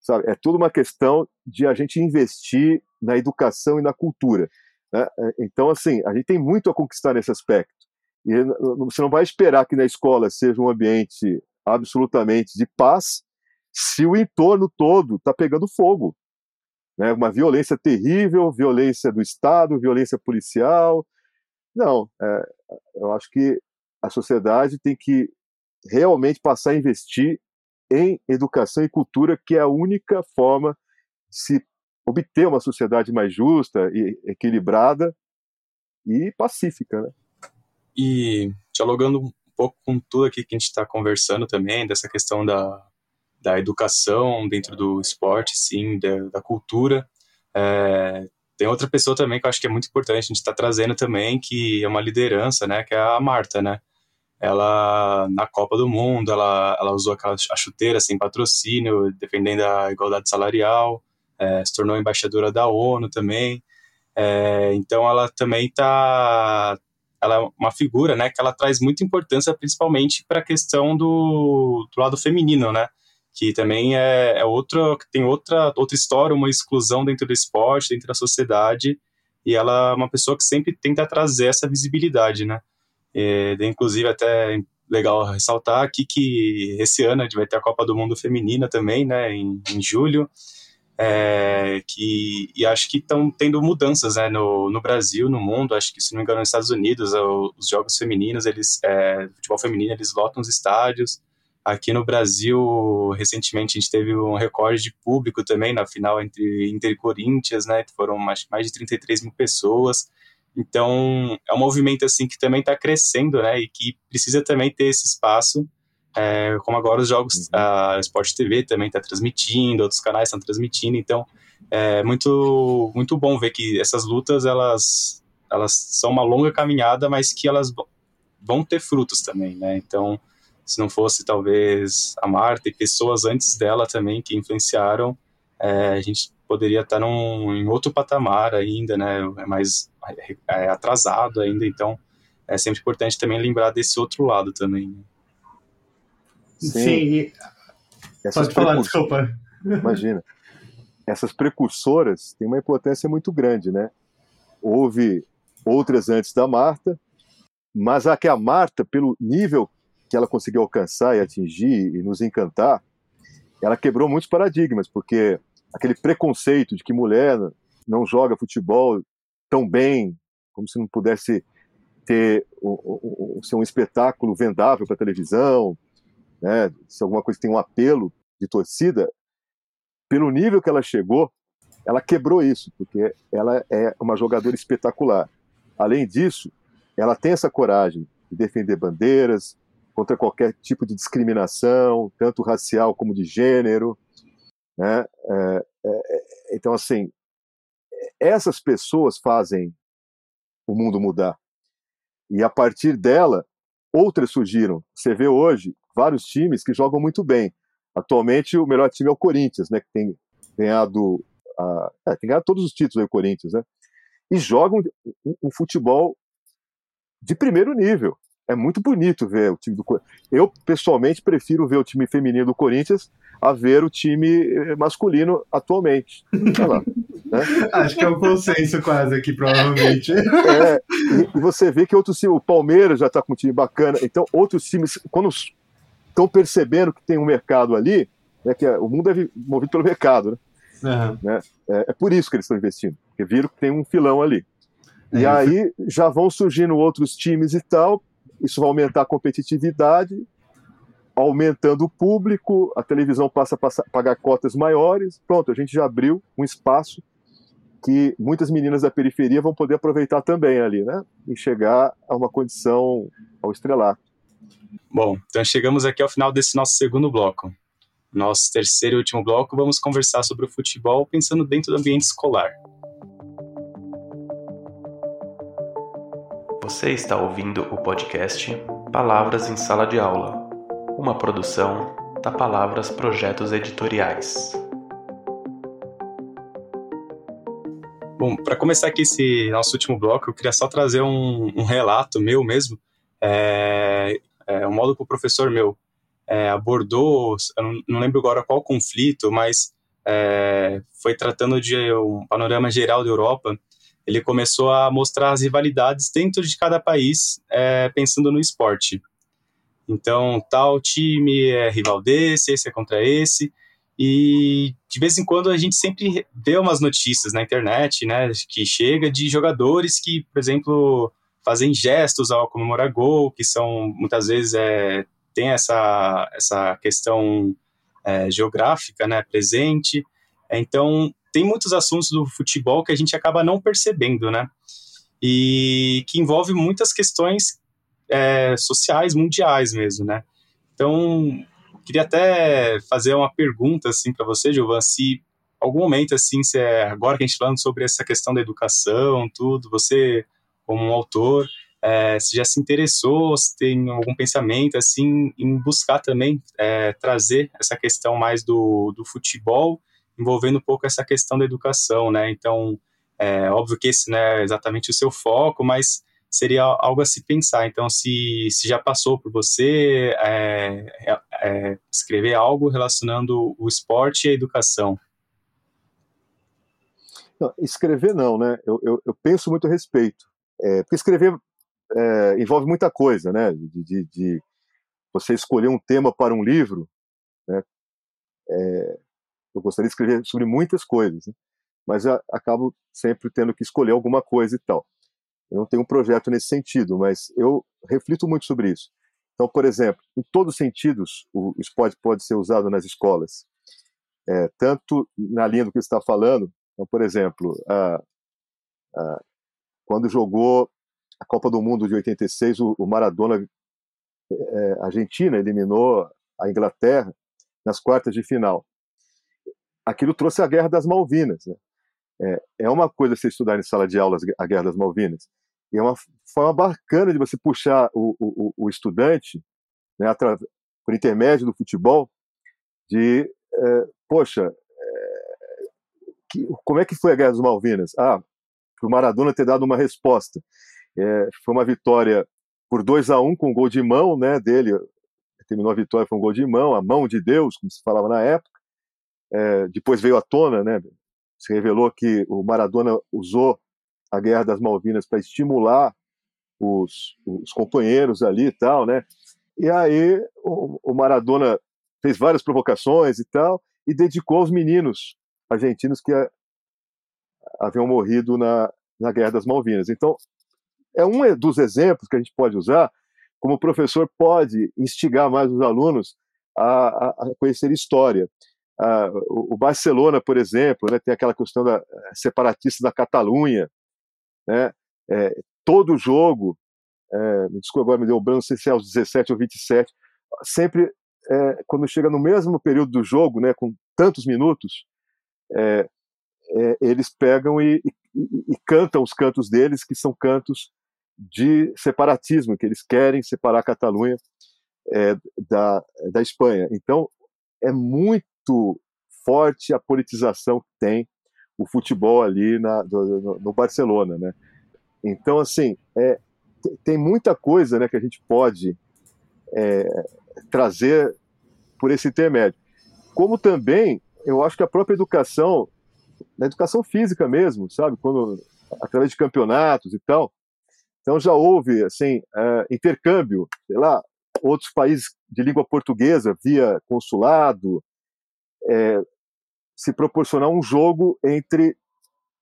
Sabe? É tudo uma questão de a gente investir na educação e na cultura. Né? É, então, assim, a gente tem muito a conquistar nesse aspecto. E você não vai esperar que na escola seja um ambiente absolutamente de paz se o entorno todo está pegando fogo. Né? Uma violência terrível, violência do Estado, violência policial. Não, é, eu acho que a sociedade tem que realmente passar a investir em educação e cultura, que é a única forma de se obter uma sociedade mais justa e equilibrada e pacífica, né? E dialogando um pouco com tudo aqui que a gente está conversando também, dessa questão da, da educação dentro do esporte, sim, da, da cultura, é, tem outra pessoa também que eu acho que é muito importante, a gente está trazendo também, que é uma liderança, né, que é a Marta, né? Ela, na Copa do Mundo, ela, ela usou aquela, a chuteira sem patrocínio, defendendo a igualdade salarial, é, se tornou embaixadora da ONU também. É, então ela também está ela é uma figura, né, que ela traz muita importância, principalmente para a questão do, do lado feminino, né, que também é, é outra, tem outra, outra história, uma exclusão dentro do esporte, dentro da sociedade, e ela é uma pessoa que sempre tenta trazer essa visibilidade, né, e, inclusive até legal ressaltar aqui que esse ano a gente vai ter a Copa do Mundo Feminina também, né, em, em julho, é, que, e acho que estão tendo mudanças né, no, no Brasil, no mundo, acho que, se não me engano, nos Estados Unidos, os jogos femininos, eles, é, futebol feminino, eles lotam os estádios, aqui no Brasil, recentemente, a gente teve um recorde de público também na final entre Inter e Corinthians, né, que foram mais, mais de 33 mil pessoas, então é um movimento assim que também está crescendo, né, e que precisa também ter esse espaço, é, como agora os jogos, uhum. a Sport TV também está transmitindo, outros canais estão transmitindo, então é muito, muito bom ver que essas lutas, elas, elas são uma longa caminhada, mas que elas vão ter frutos também, né, então se não fosse talvez a Marta e pessoas antes dela também que influenciaram, é, a gente poderia estar num, em outro patamar ainda, né? É mais é, atrasado ainda, então é sempre importante também lembrar desse outro lado também. Né? Sim. Sim. Pode falar, desculpa. Imagina. Essas precursoras têm uma importância muito grande, né? Houve outras antes da Marta, mas a que a Marta, pelo nível que ela conseguiu alcançar e atingir e nos encantar, ela quebrou muitos paradigmas, porque aquele preconceito de que mulher não joga futebol tão bem, como se não pudesse ter ser um espetáculo vendável para televisão, né, se alguma coisa tem um apelo de torcida, pelo nível que ela chegou, ela quebrou isso, porque ela é uma jogadora espetacular. Além disso, ela tem essa coragem de defender bandeiras contra qualquer tipo de discriminação, tanto racial como de gênero. Né? É, é, é então, assim, essas pessoas fazem o mundo mudar. E a partir dela, outras surgiram. Você vê hoje vários times que jogam muito bem. Atualmente, o melhor time é o Corinthians, né, que tem ganhado, a, é, tem ganhado todos os títulos aí, o Corinthians, né? E jogam um, um futebol de primeiro nível. É muito bonito ver o time do Corinthians. Eu, pessoalmente, prefiro ver o time feminino do Corinthians a ver o time eh, masculino atualmente. Lá, né? *laughs* Acho que é um consenso quase aqui, provavelmente. É, e, você vê que outros times, o Palmeiras já está com um time bacana, então outros times, quando estão percebendo que tem um mercado ali, né, que é, o mundo é movido pelo mercado, né? Uhum. né? É, é, por isso que eles estão investindo, porque viram que tem um filão ali. É e aí já vão surgindo outros times e tal, isso vai aumentar a competitividade, aumentando o público, a televisão passa a pagar cotas maiores, pronto, a gente já abriu um espaço que muitas meninas da periferia vão poder aproveitar também ali, né? E chegar a uma condição ao estrelato. Bom, então chegamos aqui ao final desse nosso segundo bloco. Nosso terceiro e último bloco, vamos conversar sobre o futebol pensando dentro do ambiente escolar. Você está ouvindo o podcast Palavras em Sala de Aula, uma produção da Palavras Projetos Editoriais. Bom, para começar aqui esse nosso último bloco, eu queria só trazer um, um relato meu mesmo. É, é, um modo que o professor meu é, abordou, eu não, lembro agora qual conflito, mas é, foi tratando de um panorama geral da Europa. Ele começou a mostrar as rivalidades dentro de cada país, é, pensando no esporte. Então, tal time é rival desse, esse é contra esse. E de vez em quando a gente sempre vê umas notícias na internet, né, que chega de jogadores que, por exemplo, fazem gestos ao comemorar gol, que são muitas vezes é, tem essa, essa questão é, geográfica né, presente. Então, tem muitos assuntos do futebol que a gente acaba não percebendo, né? E que envolve muitas questões é, sociais, mundiais mesmo, né? Então, queria até fazer uma pergunta, assim, para você, Gilvan, se algum momento, assim, se é, agora que a gente tá falando sobre essa questão da educação, tudo, você como um autor, é, se já se interessou, se tem algum pensamento assim em buscar também é, trazer essa questão mais do, do futebol, envolvendo um pouco essa questão da educação, né? Então, é óbvio que esse não é exatamente o seu foco, mas seria algo a se pensar. Então, se, se já passou por você é, é, é escrever algo relacionando o esporte e a educação. Não, escrever não, né? Eu, eu, eu penso muito a respeito. É, porque escrever é, envolve muita coisa, né? De, de, de, você escolher um tema para um livro, né? É, eu gostaria de escrever sobre muitas coisas, né? mas acabo sempre tendo que escolher alguma coisa e tal. Eu não tenho um projeto nesse sentido, mas eu reflito muito sobre isso. Então, por exemplo, em todos os sentidos, o esporte pode ser usado nas escolas. É, tanto na linha do que está falando, então, por exemplo, a, a, quando jogou a Copa do Mundo de 86, o, o Maradona, é, Argentina, eliminou a Inglaterra nas quartas de final. Aquilo trouxe a Guerra das Malvinas. Né? É, é uma coisa você estudar em sala de aulas a Guerra das Malvinas. E é uma forma bacana de você puxar o, o, o estudante, né, por intermédio do futebol, de, é, poxa, é, que, como é que foi a Guerra das Malvinas? Ah, para o Maradona ter dado uma resposta. É, foi uma vitória por 2 a 1 um, com um gol de mão né, dele. Terminou a vitória, foi um gol de mão, a mão de Deus, como se falava na época. É, depois veio à tona, né, se revelou que o Maradona usou a Guerra das Malvinas para estimular os, os, companheiros ali e tal, né? E aí o, o Maradona fez várias provocações e tal, e dedicou aos meninos argentinos que haviam morrido na, na Guerra das Malvinas. Então, é um dos exemplos que a gente pode usar como o professor pode instigar mais os alunos a, a conhecer história. O Barcelona, por exemplo, né, tem aquela questão da eh, separatista da Catalunha, né, é, todo jogo, é, me desculpa agora, me deu o branco, não sei se é aos 17 ou 27, sempre é, quando chega no mesmo período do jogo, né, com tantos minutos, é, é, eles pegam e, e, e, cantam os cantos deles, que são cantos de separatismo, que eles querem separar a Catalunha é, da, da Espanha. Então, é muito forte a politização que tem o futebol ali na, no, Barcelona, né? Então, assim, é, tem muita coisa né, que a gente pode é, trazer por esse intermédio. Como também, eu acho que a própria educação, na educação física mesmo, sabe, quando através de campeonatos e tal, então já houve assim uh, intercâmbio, sei lá, outros países de língua portuguesa via consulado, é, se proporcionar um jogo entre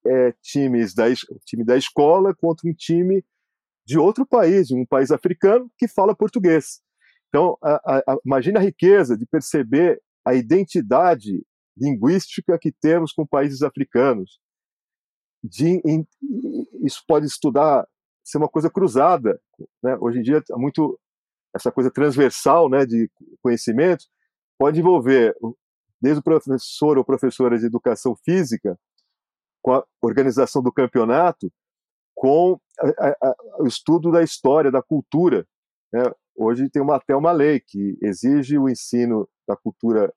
é, times da time da escola contra um time de outro país, um país africano que fala português. Então, a, a, imagine a riqueza de perceber a identidade linguística que temos com países africanos. De, em, isso pode estudar ser uma coisa cruzada. Né? Hoje em dia, muito essa coisa transversal né, de conhecimento pode envolver desde o professor ou professora de educação física, com a organização do campeonato, com o estudo da história, da cultura. Né? Hoje tem uma, até uma lei que exige o ensino da cultura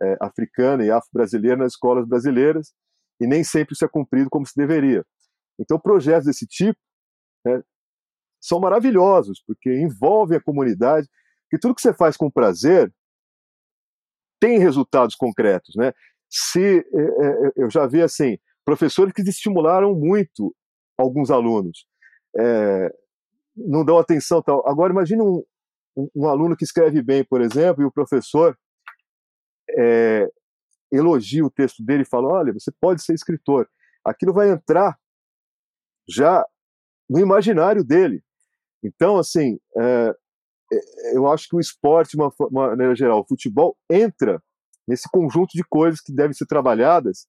é, africana e afro-brasileira nas escolas brasileiras, e nem sempre isso é cumprido como se deveria. Então, projetos desse tipo né, são maravilhosos, porque envolvem a comunidade, que tudo que você faz com prazer tem resultados concretos. Né? Se, é, é, eu já vi assim, professores que estimularam muito alguns alunos. É, não dão atenção tal. Agora imagine um, um, aluno que escreve bem, por exemplo, e o professor é, elogia o texto dele e fala: olha, você pode ser escritor. Aquilo vai entrar já no imaginário dele. Então, assim, é, é eu acho que o esporte, de uma, maneira geral, o futebol, entra nesse conjunto de coisas que devem ser trabalhadas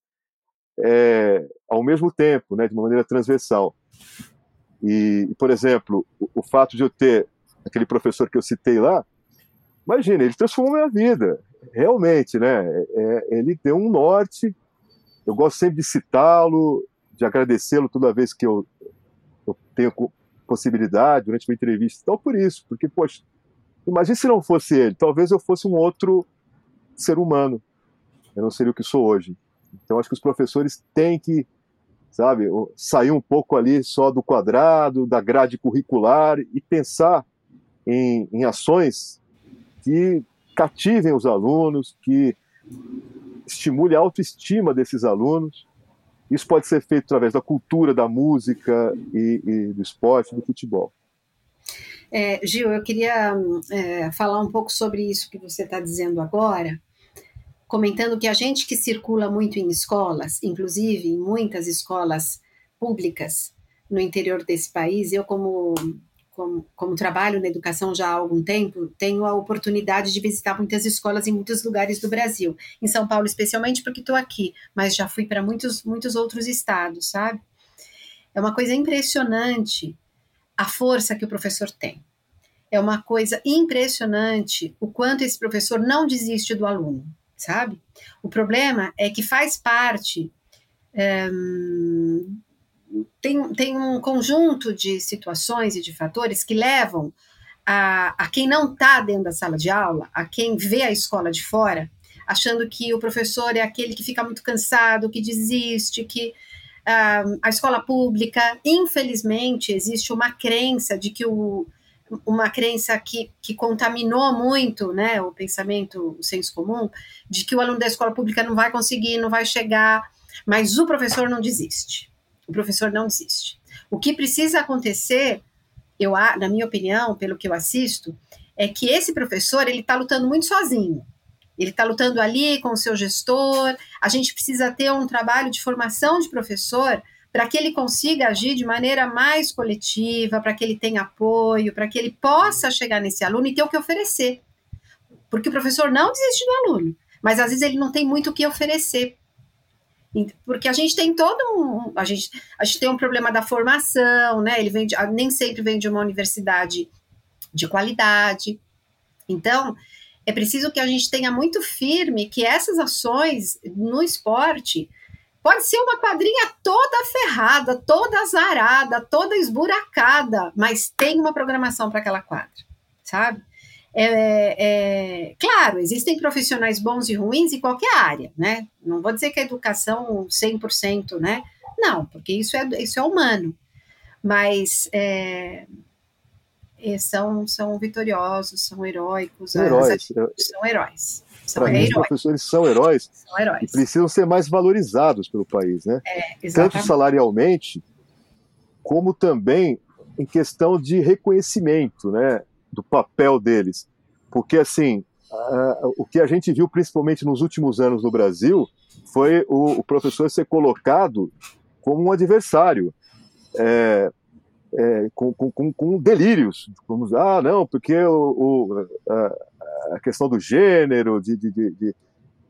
é, ao mesmo tempo, né, de uma maneira transversal. E, por exemplo, o, o, fato de eu ter aquele professor que eu citei lá, imagina, ele transformou minha vida, realmente, né? É, ele deu um norte. Eu gosto sempre de citá-lo, de agradecê-lo toda vez que eu, eu tenho possibilidade durante uma entrevista. Então, por isso, porque, poxa, imagine se não fosse ele, talvez eu fosse um outro ser humano. Eu não seria o que sou hoje. Então, acho que os professores têm que sabe? Sair um pouco ali só do quadrado, da grade curricular e pensar em, em ações que cativem os alunos, que estimule a autoestima desses alunos. Isso pode ser feito através da cultura, da música e, e do esporte, do futebol. É, Gil, eu queria é, falar um pouco sobre isso que você está dizendo agora, comentando que a gente que circula muito em escolas, inclusive em muitas escolas públicas no interior desse país, eu como, como, como trabalho na educação já há algum tempo, tenho a oportunidade de visitar muitas escolas em muitos lugares do Brasil, em São Paulo especialmente porque estou aqui, mas já fui para muitos, muitos outros estados, sabe? É uma coisa impressionante a força que o professor tem. É uma coisa impressionante o quanto esse professor não desiste do aluno sabe? O problema é que faz parte. É, tem, tem um conjunto de situações e de fatores que levam a, a quem não está dentro da sala de aula, a quem vê a escola de fora, achando que o professor é aquele que fica muito cansado, que desiste, que uh, a escola pública, infelizmente, existe uma crença de que o uma crença que, que contaminou muito né, o pensamento, o senso comum, de que o aluno da escola pública não vai conseguir, não vai chegar, mas o professor não desiste. O professor não desiste. O que precisa acontecer, eu, na minha opinião, pelo que eu assisto, é que esse professor ele está lutando muito sozinho. Ele está lutando ali com o seu gestor. A gente precisa ter um trabalho de formação de professor para que ele consiga agir de maneira mais coletiva, para que ele tenha apoio, para que ele possa chegar nesse aluno e ter o que oferecer. Porque o professor não desiste do aluno, mas às vezes ele não tem muito o que oferecer. Porque a gente tem todo um. A gente, a gente tem um problema da formação, né? Ele vem de, nem sempre vem de uma universidade de qualidade. Então, é preciso que a gente tenha muito firme que essas ações no esporte pode ser uma quadrinha toda ferrada, toda azarada, toda esburacada, mas tem uma programação para aquela quadra, sabe? É, é, claro, existem profissionais bons e ruins em qualquer área, né? Não vou dizer que a educação 100%, né? Não, porque isso é, isso é humano. Mas é, são, são vitoriosos, são heróicos. Heróis. São heróis. São mim, os professores são heróis, são heróis, e precisam ser mais valorizados pelo país, né? É, Tanto salarialmente, como também em questão de reconhecimento, né, do papel deles. Porque, assim, o que a gente viu principalmente nos últimos anos no Brasil foi o, o professor ser colocado como um adversário. É, é, com, com, com, delírios. Vamos, ah, não, porque o, o a, a, questão do gênero, de, de, de, de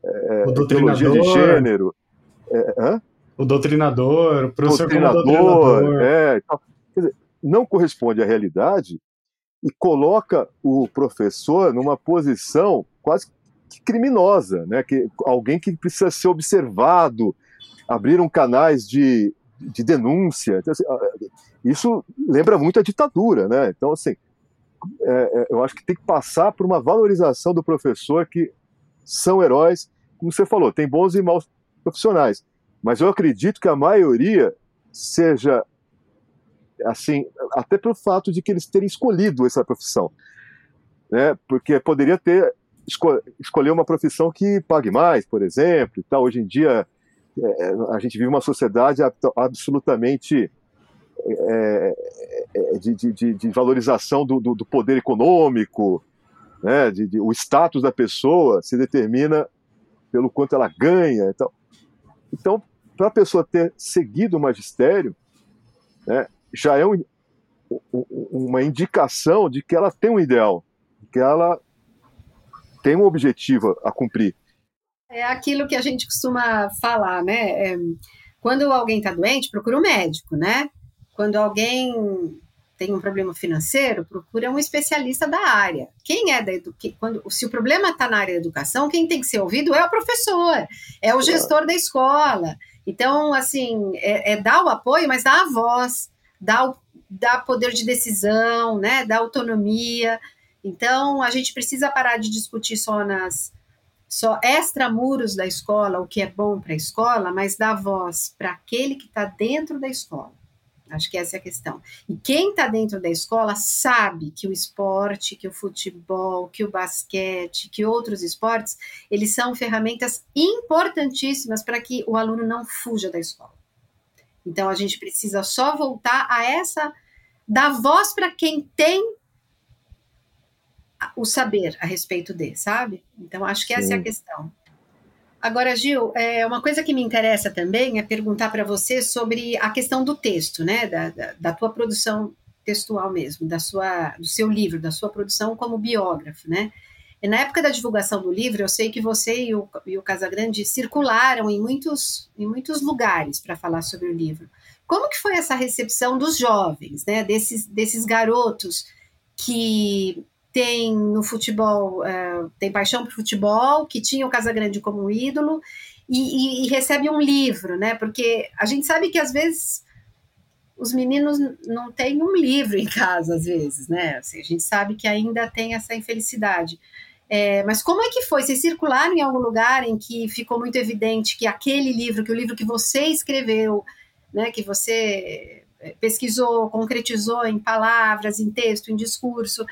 é, o doutrinador, de gênero. É, o doutrinador, o professor doutrinador, doutrinador. É, então, dizer, não corresponde à realidade e coloca o professor numa posição quase que criminosa, né? que, alguém que precisa ser observado, abriram canais de, de denúncia. Então, assim, isso lembra muito a ditadura, né? Então, assim, é, é, eu acho que tem que passar por uma valorização do professor que são heróis, como você falou, tem bons e maus profissionais, mas eu acredito que a maioria seja assim, até pelo fato de que eles terem escolhido essa profissão, né? Porque poderia ter esco escolher uma profissão que pague mais, por exemplo, e tal. Hoje em dia é, a gente vive uma sociedade absolutamente é, é, de, de, de, valorização do, do, do, poder econômico, né, de, de, o status da pessoa se determina pelo quanto ela ganha. Então, então para a pessoa ter seguido o magistério, né, já é um, uma indicação de que ela tem um ideal, que ela tem um objetivo a cumprir. É aquilo que a gente costuma falar, né? É, quando alguém está doente, procura um médico, né? Quando alguém tem um problema financeiro, procura um especialista da área. Quem é da educação? Quando se o problema está na área da educação, quem tem que ser ouvido é o professor, é o gestor da escola. Então, assim, é, é dar o apoio, mas dar a voz, o, dar poder de decisão, né? Dar autonomia. Então, a gente precisa parar de discutir só nas só extramuros da escola, o que é bom para a escola, mas dar voz para aquele que está dentro da escola. Acho que essa é a questão. E quem está dentro da escola sabe que o esporte, que o futebol, que o basquete, que outros esportes, eles são ferramentas importantíssimas para que o aluno não fuja da escola. Então a gente precisa só voltar a essa dar voz para quem tem o saber a respeito de, sabe? Então acho que essa Sim. é a questão. Agora, Gil, é, uma coisa que me interessa também é perguntar para você sobre a questão do texto, né? Da, da, da, tua produção textual mesmo, da sua, do seu livro, da sua produção como biógrafo, né? E na época da divulgação do livro, eu sei que você e o, e o Casagrande circularam em muitos, em muitos lugares para falar sobre o livro. Como que foi essa recepção dos jovens, né? Desses, desses garotos que tem no futebol, uh, tem paixão por futebol, que tinha o Casagrande como ídolo, e, e, e, recebe um livro, né? Porque a gente sabe que às vezes os meninos não têm um livro em casa, às vezes, né? Assim, a gente sabe que ainda tem essa infelicidade. É, mas como é que foi? Vocês circularam em algum lugar em que ficou muito evidente que aquele livro, que o livro que você escreveu, né, que você é, pesquisou, concretizou em palavras, em texto, em discurso,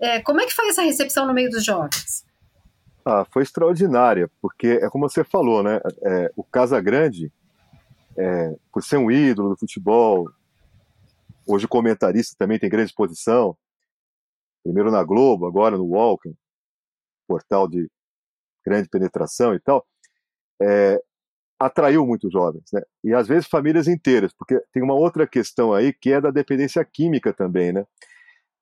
é, como é que foi essa recepção no meio dos jovens? Ah, foi extraordinária, porque é como você falou, né? É, o Casa Grande, é, por ser um ídolo do futebol, hoje comentarista também tem grande exposição, primeiro na Globo, agora no Walker, portal de grande penetração e tal, é, atraiu muitos jovens, né? E às vezes famílias inteiras, porque tem uma outra questão aí que é da dependência química também, né?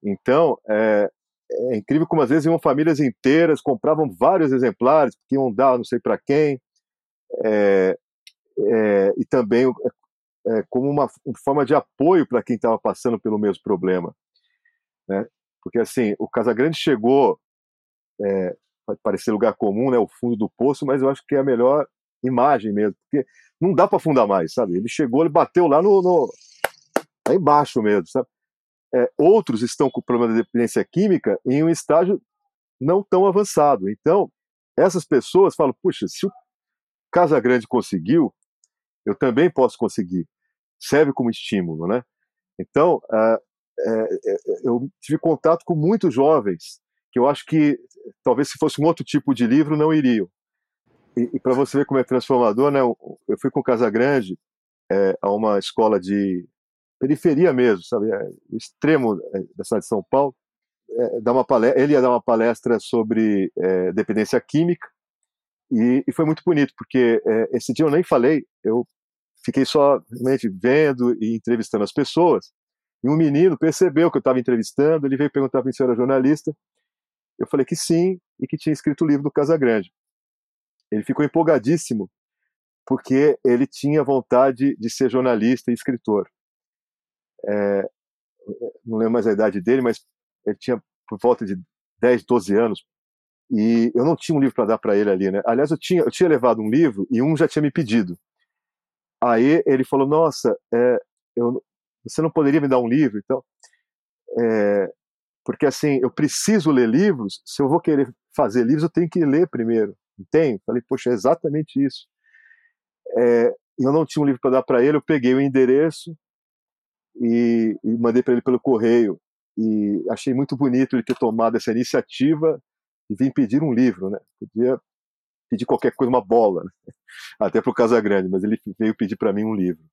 Então, é, é incrível como às vezes iam famílias inteiras, compravam vários exemplares, porque iam dar não sei para quem, é, é, e também é, como uma, uma, forma de apoio para quem estava passando pelo mesmo problema, né? Porque assim, o Casagrande chegou é, pode parecer lugar comum, né, o fundo do poço, mas eu acho que é a melhor imagem mesmo, porque não dá para afundar mais, sabe? Ele chegou, ele bateu lá no, no lá embaixo mesmo, sabe? É, outros estão com problema de dependência química em um estágio não tão avançado. Então, essas pessoas falam: puxa, se o Casa Grande conseguiu, eu também posso conseguir. Serve como estímulo, né? Então, uh, é, eu tive contato com muitos jovens que eu acho que talvez se fosse um outro tipo de livro não iriam. E, e para você ver como é transformador, né? Eu fui com o Casagrande é, a uma escola de periferia mesmo, sabe, é, o extremo é, da cidade de São Paulo. É, dar uma palestra, ele ia dar uma palestra sobre é, dependência química e, e, foi muito bonito porque é, esse dia eu nem falei, eu fiquei só realmente vendo e entrevistando as pessoas. E um menino percebeu que eu estava entrevistando, ele veio perguntar para mim se eu era jornalista. Eu falei que sim e que tinha escrito o livro do Casagrande. Ele ficou empolgadíssimo porque ele tinha vontade de ser jornalista e escritor. É, não lembro mais a idade dele, mas ele tinha por volta de 10, 12 anos. E eu não tinha um livro para dar para ele ali, né? Aliás, eu tinha, eu tinha levado um livro e um já tinha me pedido. Aí ele falou: Nossa, é, eu, você não poderia me dar um livro? Então, é, porque assim, eu preciso ler livros, se eu vou querer fazer livros, eu tenho que ler primeiro. Entende? Falei, poxa, é exatamente isso. É, eu não tinha um livro para dar para ele, eu peguei o endereço e, e mandei para ele pelo correio. E achei muito bonito ele ter tomado essa iniciativa e vir pedir um livro, né? Podia pedir qualquer coisa, uma bola, né? *laughs* até para o Casagrande, mas ele veio pedir para mim um livro.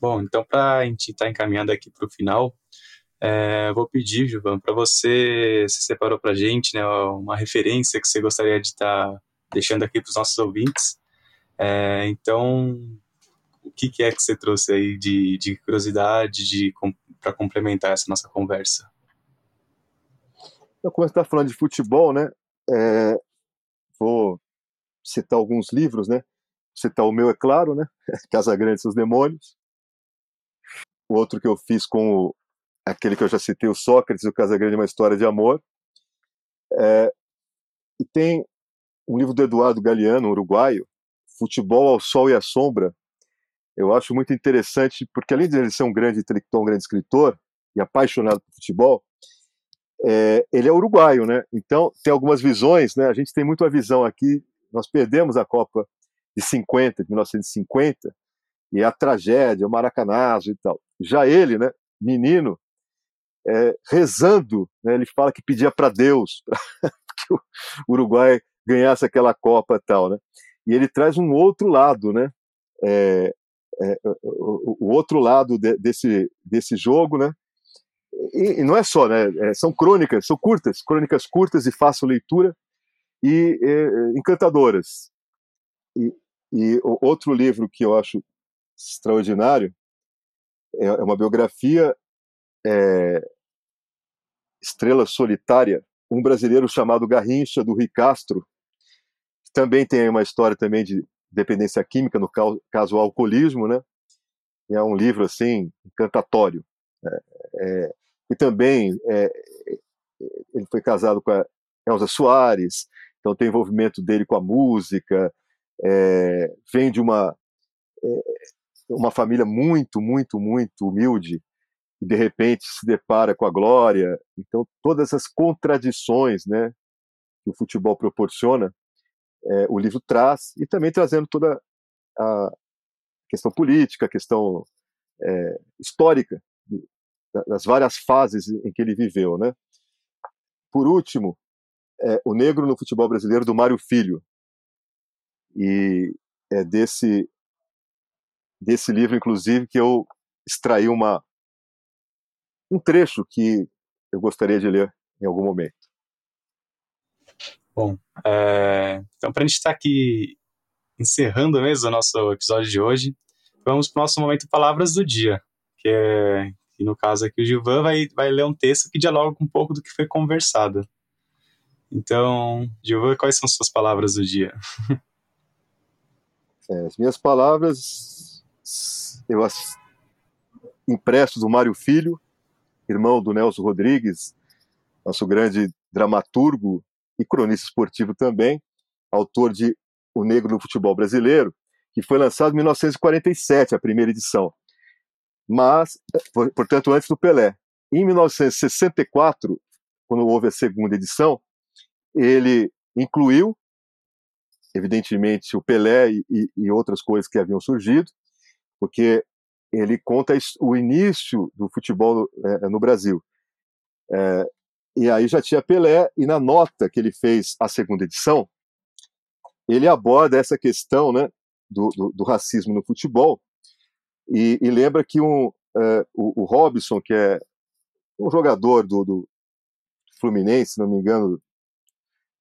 Bom, então para a gente estar tá encaminhando aqui para o final, é, vou pedir, Juvan, para você, você separou para a gente né, uma referência que você gostaria de estar tá deixando aqui para os nossos ouvintes. É, então, o que, que, é que você trouxe aí de, de curiosidade de, para complementar essa nossa conversa? Eu, você está falando de futebol, né, é, vou citar alguns livros, né, citar o meu, é claro, né, *laughs* Casa Grande e seus Demônios, o outro que eu fiz com o aquele que eu já citei, o Sócrates, o Casagrande, uma história de amor. É, e tem um livro do Eduardo Galeano, uruguaio, Futebol ao Sol e à Sombra. Eu acho muito interessante, porque além de ele ser um grande intelectual, um grande escritor e apaixonado por futebol, é, ele é uruguaio, né? Então tem algumas visões, né? A gente tem muito a visão aqui. Nós perdemos a Copa de 50, de 1950, e é a tragédia, o maracanazo e tal. Já ele, né, menino, é, rezando, né, ele fala que pedia para Deus *laughs* que o Uruguai ganhasse aquela Copa e tal, né? E ele traz um outro lado, né? É, é, o, o, outro lado de, desse, desse jogo, né? E, e não é só, né? É, são crônicas, são curtas, crônicas curtas de fácil leitura e encantadoras. E, e outro livro que eu acho extraordinário é, é uma biografia é, Estrela Solitária, um brasileiro chamado Garrincha, do Rui Castro, também tem uma história também de dependência química, no caso o alcoolismo, né? É um livro, assim, encantatório. É, é, e também é, ele foi casado com a Elza Soares, então tem envolvimento dele com a música, é, vem de uma, é, uma família muito, muito, muito humilde, e de repente se depara com a glória. Então, todas essas contradições né, que o futebol proporciona, é, o livro traz, e também trazendo toda a questão política, a questão é, histórica das várias fases em que ele viveu. Né? Por último, é, O Negro no Futebol Brasileiro, do Mário Filho. E é desse, desse livro, inclusive, que eu extraí uma, um trecho que eu gostaria de ler em algum momento. Bom, é, então para a gente estar tá aqui encerrando mesmo o nosso episódio de hoje, vamos para o nosso momento Palavras do Dia, que é no caso aqui o Gilvan vai, vai ler um texto que dialoga com um pouco do que foi conversado. Então, Gilvan, quais são suas palavras do dia? *laughs* É, as minhas palavras eu as impresso do Mário Filho, irmão do Nelson Rodrigues, nosso grande dramaturgo e cronista esportivo também, autor de O Negro no Futebol Brasileiro, que foi lançado em 1947, a primeira edição. Mas, portanto, antes do Pelé. Em 1964, quando houve a segunda edição, ele incluiu, evidentemente, o Pelé e, e outras coisas que haviam surgido, porque ele conta o início do futebol é, no Brasil. É, e aí já tinha Pelé, e na nota que ele fez a segunda edição, ele aborda essa questão né, do, do, do racismo no futebol, e, e lembra que um, é, o, o, Robson, que é um jogador do, do Fluminense, se não me engano,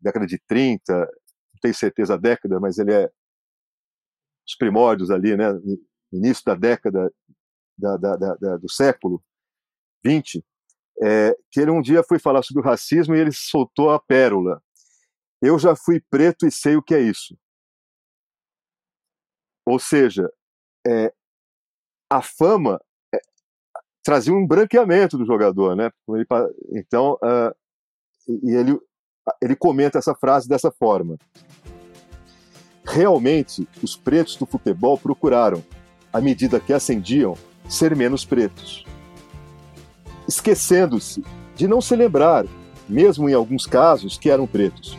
década de 30, não tenho certeza a década, mas ele é os primórdios ali, né, início da década da, da, da, do século 20, é, que ele um dia foi falar sobre o racismo e ele soltou a pérola. Eu já fui preto e sei o que é isso. Ou seja, é, a fama é, trazia um branqueamento do jogador, né? Então, uh, e ele, ele comenta essa frase dessa forma. Realmente, os pretos do futebol procuraram, à medida que ascendiam, ser menos pretos. Esquecendo-se de não se lembrar, mesmo em alguns casos, que eram pretos,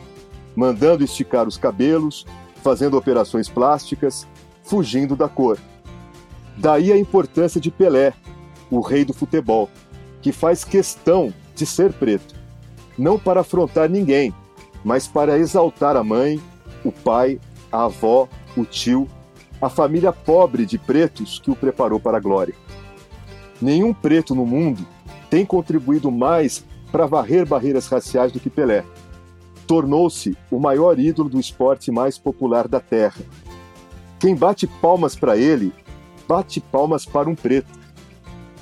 mandando esticar os cabelos, fazendo operações plásticas, fugindo da cor. Daí a importância de Pelé, o rei do futebol, que faz questão de ser preto, não para afrontar ninguém, mas para exaltar a mãe, o pai, a avó, o tio a família pobre de pretos que o preparou para a glória. Nenhum preto no mundo tem contribuído mais para varrer barreiras raciais do que Pelé. Tornou-se o maior ídolo do esporte mais popular da Terra. Quem bate palmas para ele, bate palmas para um preto.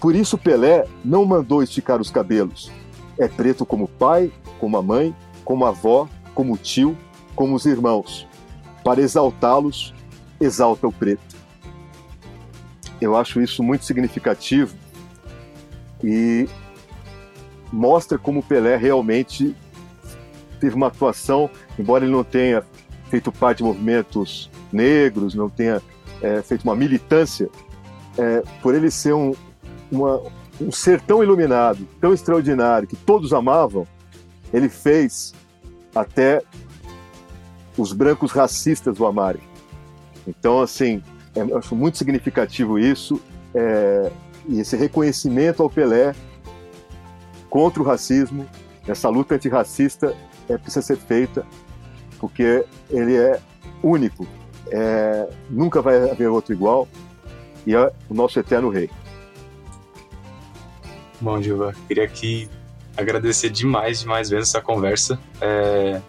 Por isso Pelé não mandou esticar os cabelos. É preto como pai, como a mãe, como a avó, como o tio, como os irmãos, para exaltá-los exalta o preto. Eu acho isso muito significativo e mostra como Pelé realmente teve uma atuação, embora ele não tenha feito parte de movimentos negros, não tenha é, feito uma militância, é, por ele ser um, uma, um ser tão iluminado, tão extraordinário, que todos amavam, ele fez até os brancos racistas o amarem. Então, assim, é, eu acho muito significativo isso, é, e esse reconhecimento ao Pelé contra o racismo, essa luta antirracista é, precisa ser feita, porque ele é único, é, nunca vai haver outro igual, e é o nosso eterno rei. Bom, Gilva, queria aqui agradecer demais, demais mesmo essa conversa. É,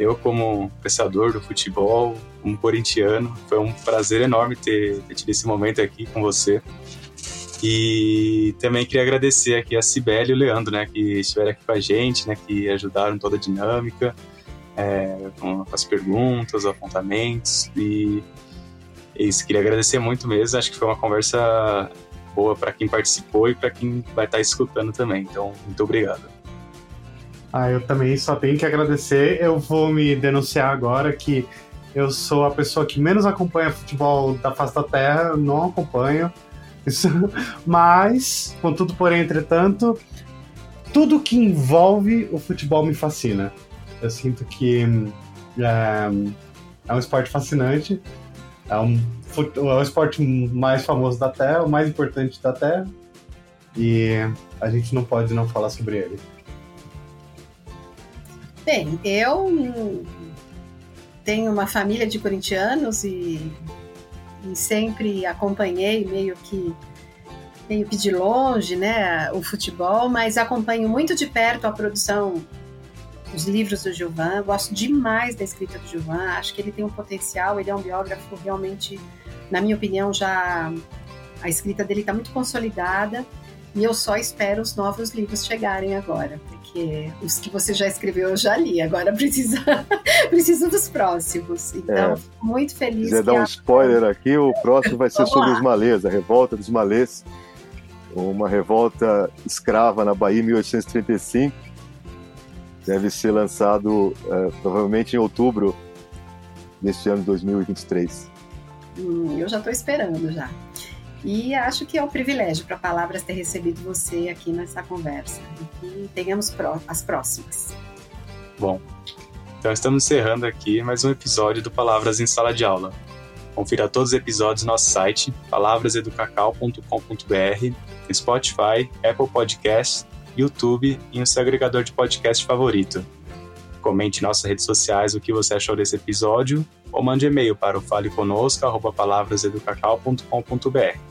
eu, como apreciador do futebol, como corintiano, foi um prazer enorme ter, ter tido esse momento aqui com você. E também queria agradecer aqui a Cibele e o Leandro, né, que estiveram aqui com a gente, né, que ajudaram toda a dinâmica, é, com as perguntas, apontamentos e é isso. Queria agradecer muito mesmo. Acho que foi uma conversa boa para quem participou e para quem vai estar escutando também. Então, muito obrigado. Ah, eu também só tenho que agradecer. Eu vou me denunciar agora que eu sou a pessoa que menos acompanha futebol da face da terra, não acompanho. Isso, *laughs* mas, contudo, porém, entretanto, tudo que envolve o futebol me fascina. Eu sinto que é, é um esporte fascinante, é um, é o esporte mais famoso da Terra, o mais importante da Terra, e a gente não pode não falar sobre ele. Bem, eu tenho uma família de corintianos e, e sempre acompanhei meio que meio que de longe, né, o futebol, mas acompanho muito de perto a produção os livros do Gilvan, gosto demais da escrita do Gilvan, acho que ele tem um potencial, ele é um biógrafo realmente, na minha opinião, já a escrita dele está muito consolidada e eu só espero os novos livros chegarem agora, porque os que você já escreveu eu já li, agora *laughs* precisa, preciso dos próximos. Então, é. muito feliz. Se quiser dar um spoiler aqui, o próximo vai ser sobre lá. os malês, a revolta dos malês, uma revolta escrava na Bahia em 1835. Deve ser lançado é, provavelmente em outubro deste ano de 2023. Hum, eu já estou esperando já. E acho que é um privilégio para Palavras ter recebido você aqui nessa conversa. E tenhamos as próximas. Bom, então estamos encerrando aqui mais um episódio do Palavras em Sala de Aula. Confira todos os episódios no nosso site, palavraseducacau.com.br, Spotify, Apple Podcasts, YouTube e no seu agregador de podcast favorito. Comente em nossas redes sociais o que você achou desse episódio ou mande e-mail para o faleconosco.palabraseducacau.com.br.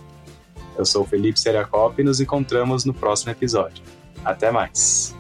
Eu sou o Felipe Seriacop e nos encontramos no próximo episódio. Até mais!